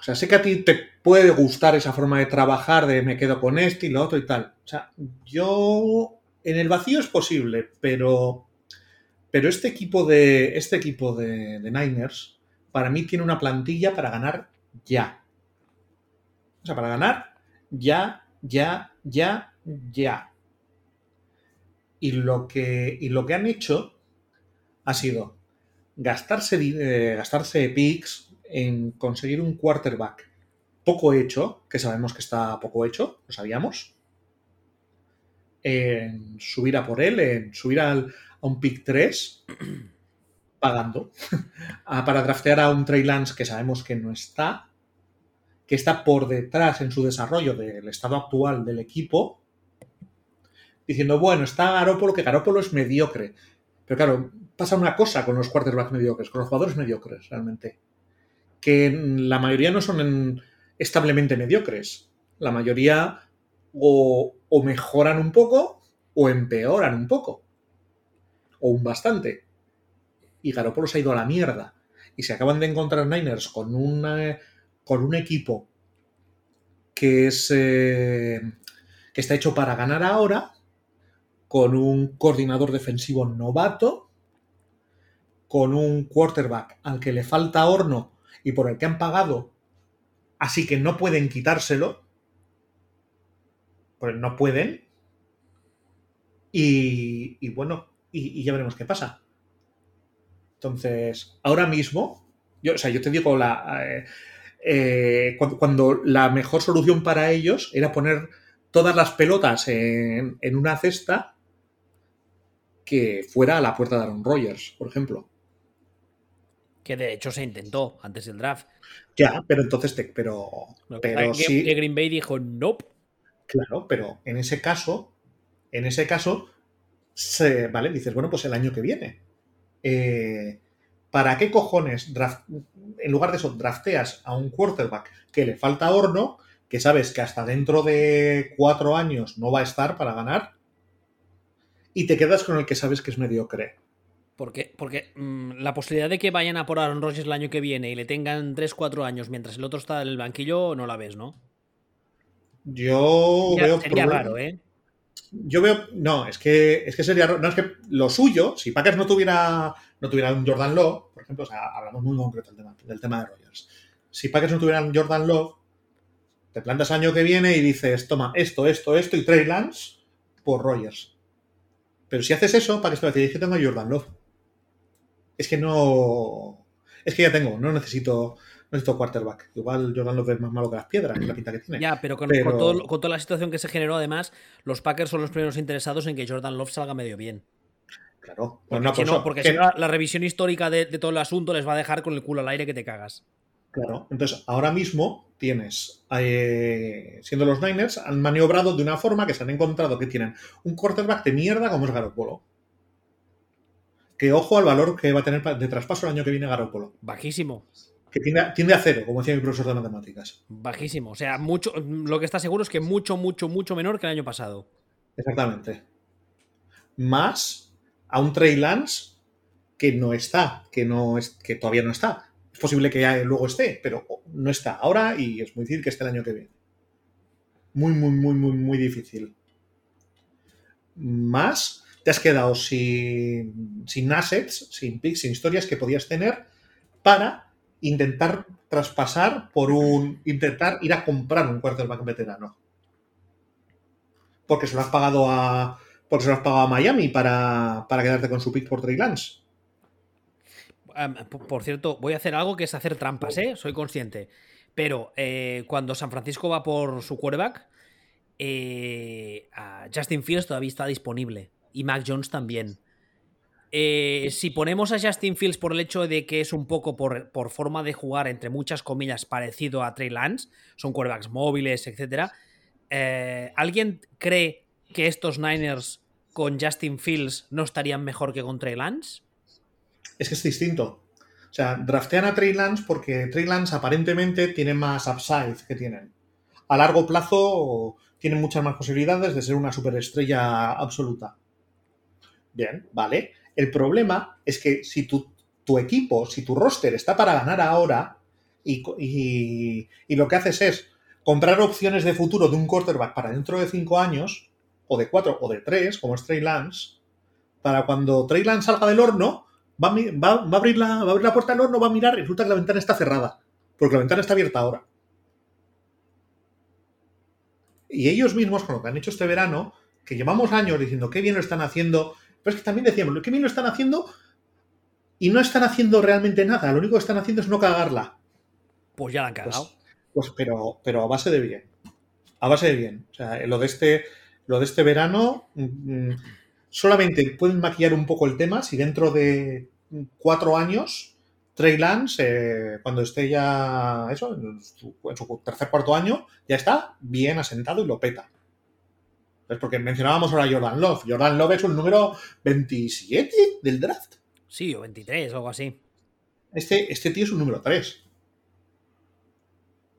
O sea, sé que a ti te puede gustar esa forma de trabajar, de me quedo con este y lo otro y tal. O sea, yo en el vacío es posible, pero, pero este equipo de, este equipo de, de Niners para mí tiene una plantilla para ganar ya. O sea, para ganar ya, ya, ya, ya. Y lo que, y lo que han hecho ha sido gastarse, eh, gastarse picks en conseguir un quarterback poco hecho, que sabemos que está poco hecho, lo sabíamos, en subir a por él, en subir al, a un pick 3 pagando para draftear a un Trey Lance que sabemos que no está, que está por detrás en su desarrollo del estado actual del equipo, diciendo, bueno, está Garópolo, que Garópolo es mediocre. Pero claro, pasa una cosa con los quarterbacks mediocres, con los jugadores mediocres, realmente. Que la mayoría no son establemente mediocres. La mayoría o, o mejoran un poco o empeoran un poco. O un bastante y Garoppolo se ha ido a la mierda y se acaban de encontrar Niners con, con un equipo que es eh, que está hecho para ganar ahora, con un coordinador defensivo novato, con un quarterback al que le falta horno y por el que han pagado, así que no pueden quitárselo, pues no pueden. Y, bueno, y ya veremos qué pasa. Entonces, ahora mismo, yo, o sea, yo te digo, la, eh, eh, cuando, la mejor solución para ellos era poner todas las pelotas en, una cesta que fuera a la puerta de Aaron Rodgers, por ejemplo. Que de hecho se intentó antes del draft. Ya, pero entonces te, pero, pero sí. Green Bay dijo nope. Claro, pero en ese caso, en ese caso, se, vale, dices, bueno, pues el año que viene eh, ¿para qué cojones, en lugar de eso, drafteas a un quarterback que le falta horno, que sabes que hasta dentro de cuatro años no va a estar para ganar, y te quedas con el que sabes que es mediocre? Porque, porque mm, la posibilidad de que vayan a por Aaron Rodgers el año que viene y le tengan 3-4 años mientras el otro está en el banquillo, no la ves, ¿no? Yo veo. Sería raro, ¿eh? Yo veo. No, es que, es que sería. No, es que lo suyo, si Packers no tuviera, no tuviera un Jordan Love, por ejemplo, o sea, hablamos muy concreto del tema, del tema de Rogers. Si Packers no tuviera un Jordan Love, te plantas año que viene y dices, toma, esto, esto, esto y Trey Lance por Rogers. Pero si haces eso, Packers te va a decir, es que tengo Jordan Love es que no. Es que ya tengo, no necesito, necesito quarterback. Igual Jordan lo es más malo que las piedras, la pinta que tiene. Ya, pero con, toda la situación que se generó, además, los Packers son los primeros interesados en que Jordan Love salga medio bien. Claro. Porque, no, si, no, porque la, revisión histórica de, todo el asunto les va a dejar con el culo al aire que te cagas. Claro. Entonces, ahora mismo tienes, eh, siendo los Niners, han maniobrado de una forma que se han encontrado que tienen un quarterback de mierda como es Garoppolo que ojo al valor que va a tener de traspaso el año que viene Garoppolo. Bajísimo. Que tiende, a cero, como decía mi profesor de matemáticas. Bajísimo. O sea, mucho, lo que está seguro es que mucho, mucho, mucho menor que el año pasado. Exactamente. Más a un Trey Lance que no está, que, no es, que todavía no está. Es posible que ya luego esté, pero no está ahora y es muy difícil que esté el año que viene. Muy, muy, muy, muy, muy difícil. Más te has quedado sin, sin assets, sin picks, sin historias que podías tener para intentar traspasar por un. intentar ir a comprar un quarterback veterano. Porque se lo has pagado a. Porque se lo has pagado a Miami para, quedarte con su pick por Trey Lance. por cierto, voy a hacer algo que es hacer trampas, ¿eh? Soy consciente. Pero eh, cuando San Francisco va por su quarterback, eh, Justin Fields todavía está disponible y Mac Jones también. Eh, si ponemos a Justin Fields por el hecho de que es un poco por, forma de jugar, entre muchas comillas, parecido a Trey Lance, son quarterbacks móviles, etc. Eh, ¿Alguien cree que estos Niners con Justin Fields no estarían mejor que con Trey Lance? Es que es distinto. O sea, draftean a Trey Lance porque Trey Lance aparentemente tiene más upside que tienen. A largo plazo tienen muchas más posibilidades de ser una superestrella absoluta. Bien, vale. El problema es que si tu, equipo, si tu roster está para ganar ahora y, lo que haces es comprar opciones de futuro de un quarterback para dentro de cinco años, o de cuatro, o de tres, como es Trey Lance, para cuando Trey Lance salga del horno, va a, abrir la, va a abrir la puerta del horno, va a mirar y resulta que la ventana está cerrada, porque la ventana está abierta ahora. Y ellos mismos, con lo que han hecho este verano, que llevamos años diciendo qué bien lo están haciendo, pero es que también decíamos, lo que bien lo están haciendo y no están haciendo realmente nada. Lo único que están haciendo es no cagarla. Pues ya la han pues, cagado. Pues, pero, pero a base de bien. A base de bien. O sea, lo de este, lo de este verano mm, mm, solamente pueden maquillar un poco el tema si dentro de cuatro años Trey Lance, eh, cuando esté ya eso, en su, en su tercer cuarto año, ya está bien asentado y lo peta. Porque mencionábamos ahora a Jordan Love. Jordan Love es un número 27 del draft. Sí, o 23, o algo así. Este, este tío es un número 3.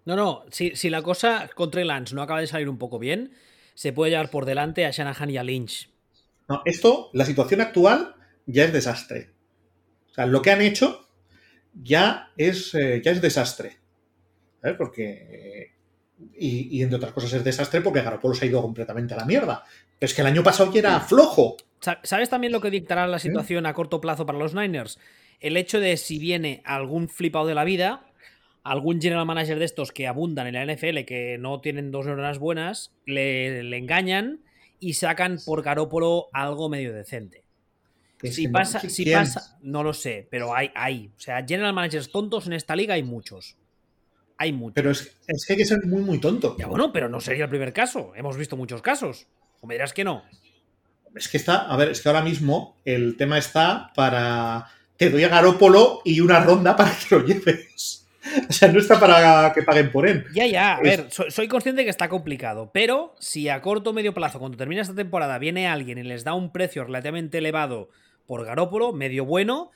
No, no, si, si la cosa contra Lance no acaba de salir un poco bien, se puede llevar por delante a Shanahan y a Lynch. No, esto, la situación actual ya es desastre. O sea, lo que han hecho ya es, eh, ya es desastre. ¿Sabes? Porque y, entre otras cosas es desastre porque Garoppolo se ha ido completamente a la mierda. Pero es que el año pasado ya era flojo. ¿Sabes también lo que dictará la situación a corto plazo para los Niners? El hecho de si viene algún flipado de la vida, algún general manager de estos que abundan en la NFL, que no tienen dos neuronas buenas, le, engañan y sacan por Garópolo algo medio decente. Si pasa, si pasa, no lo sé, pero hay, hay. O sea, general managers tontos en esta liga hay muchos. Hay muchos. Pero es, que hay que ser muy, muy tonto. Ya bueno, pero no sería el primer caso. Hemos visto muchos casos. O me dirás que no. Es que está, a ver, es que ahora mismo el tema está para. Te doy a Garópolo y una ronda para que lo lleves. O sea, no está para que paguen por él. Ya, ya, a ver, soy, consciente que está complicado, pero si a corto o medio plazo, cuando termina esta temporada, viene alguien y les da un precio relativamente elevado por Garópolo, medio bueno.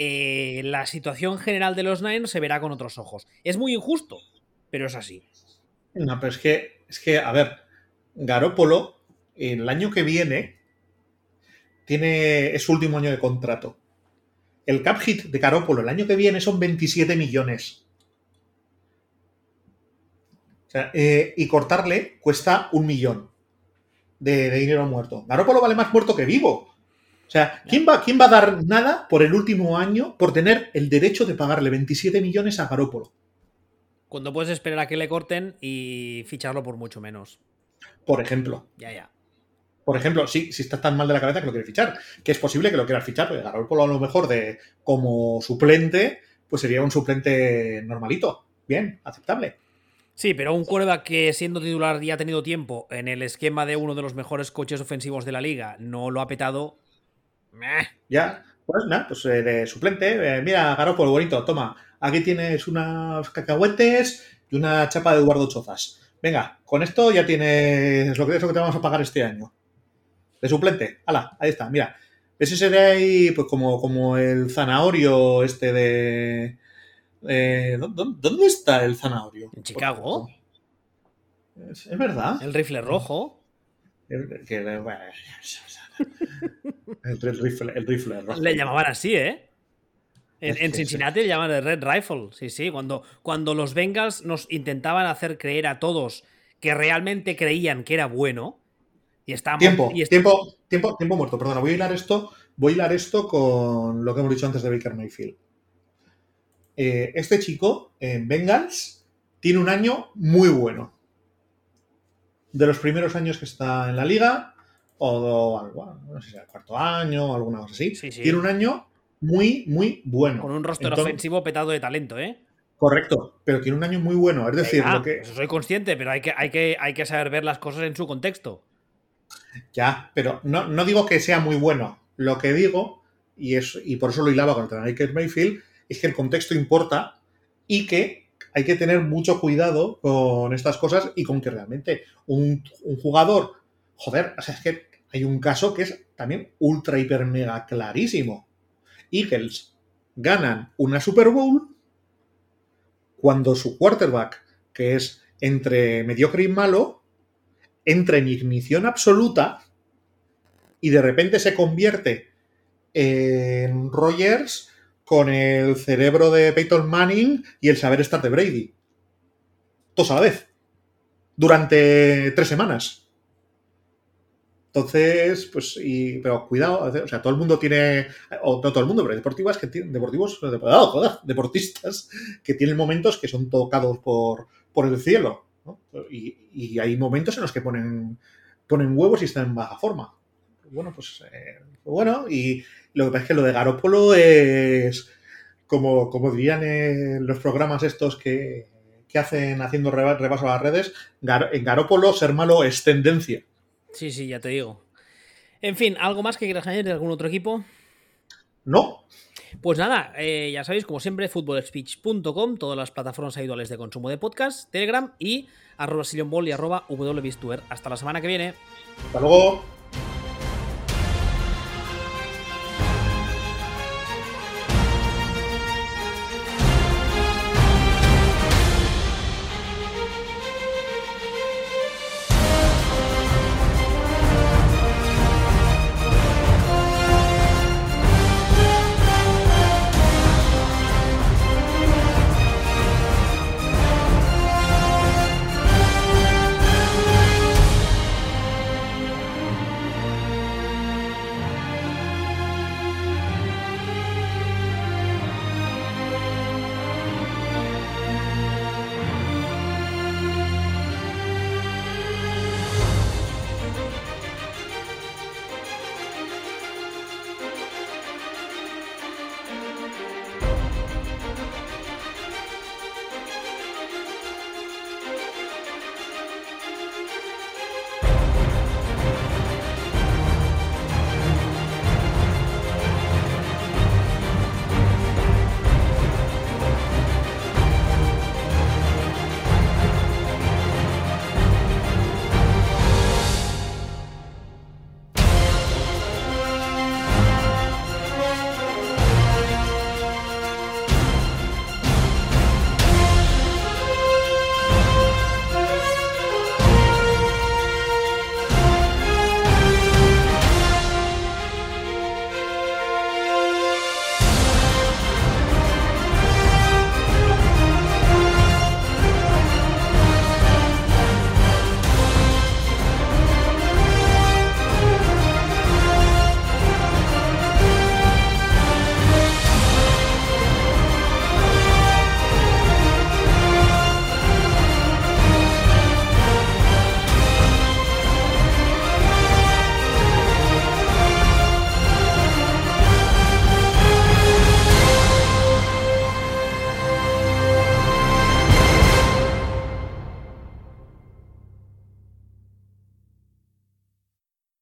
Eh, la situación general de los Niners se verá con otros ojos. Es muy injusto, pero es así. No, pero es que, es que, a ver, Garópolo, el año que viene, tiene, es su último año de contrato. El cap hit de Garópolo el año que viene son 27 millones. Eh, y cortarle cuesta un millón de, de dinero muerto. Garópolo vale más muerto que vivo. O sea, ¿quién va, ¿quién va a dar nada por el último año por tener el derecho de pagarle 27 millones a Garópolo? Cuando puedes esperar a que le corten y ficharlo por mucho menos. Por ejemplo. Ya, ya. Por ejemplo, si, si está tan mal de la cabeza que lo quiere fichar, que es posible que lo quieras fichar, porque Garoppolo a lo mejor de como suplente, pues sería un suplente normalito. Bien, aceptable. Sí, pero un quarterback que siendo titular ya ha tenido tiempo en el esquema de uno de los mejores coches ofensivos de la liga, no lo ha petado. Meh. Ya, pues nada, pues eh, de suplente, eh, mira, Garoppolo, bonito, toma, aquí tienes unos cacahuetes y una chapa de Eduardo Chozas. Venga, con esto ya tienes lo que, es lo que te vamos a pagar este año. De suplente, hala, ahí está, mira. Ese sería ahí, pues como, como el zanahorio este de... eh, ¿dó- dó- ¿Dónde está el zanahorio? ¿En Chicago? Es, es verdad. El rifle rojo. El, que- bueno, el- el rifle, el rifle rojo. Le llamaban así, ¿eh? En, Cincinnati le llaman el Red Rifle. Sí, sí. Cuando, cuando los Bengals nos intentaban hacer creer a todos que realmente creían que era bueno. Y estábamos. Tiempo, y est- tiempo, tiempo, tiempo muerto. Perdona, voy a hilar esto, voy a hilar esto con lo que hemos dicho antes de Baker Mayfield. Eh, este chico en Bengals tiene un año muy bueno. De los primeros años que está en la liga, o algo, no sé si el cuarto año o alguna cosa así. Sí, sí. Tiene un año muy, muy bueno. Con un roster Entonces- ofensivo petado de talento, ¿eh? Correcto, pero tiene un año muy bueno. Es decir, lo que, eso soy consciente, pero hay que, hay, que, hay que saber ver las cosas en su contexto. Ya, pero no, no digo que sea muy bueno. Lo que digo, y, es, y por eso lo hilaba con el Baker Mayfield, es que el contexto importa y que hay que tener mucho cuidado con estas cosas y con que realmente un, un jugador, joder, o sea, es que hay un caso que es también ultra, hiper, mega clarísimo. Eagles ganan una Super Bowl cuando su quarterback, que es entre mediocre y malo, entra en ignición absoluta y de repente se convierte en Rogers con el cerebro de Peyton Manning y el saber estar de Brady. Todos a la vez. Durante tres semanas. Entonces, pues, y, pero cuidado, o sea, todo el mundo tiene, o no todo el mundo, pero deportivas que tienen, deportivos, deportistas que tienen momentos que son tocados por, por el cielo. ¿no? Y, hay momentos en los que ponen, ponen huevos y están en baja forma. Bueno, pues eh, bueno, y lo que pasa es que lo de Garópolo es, como, como dirían en los programas estos que, que hacen haciendo reba- repaso a las redes, en Garópolo ser malo es tendencia. Sí, sí, ya te digo. En fin, ¿algo más que quieras añadir de algún otro equipo? No, Pues nada, eh, ya sabéis, como siempre, footballspeech.com, todas las plataformas habituales de consumo de podcast, Telegram y arroba y arroba wbistuer. Hasta la semana que viene. hasta luego.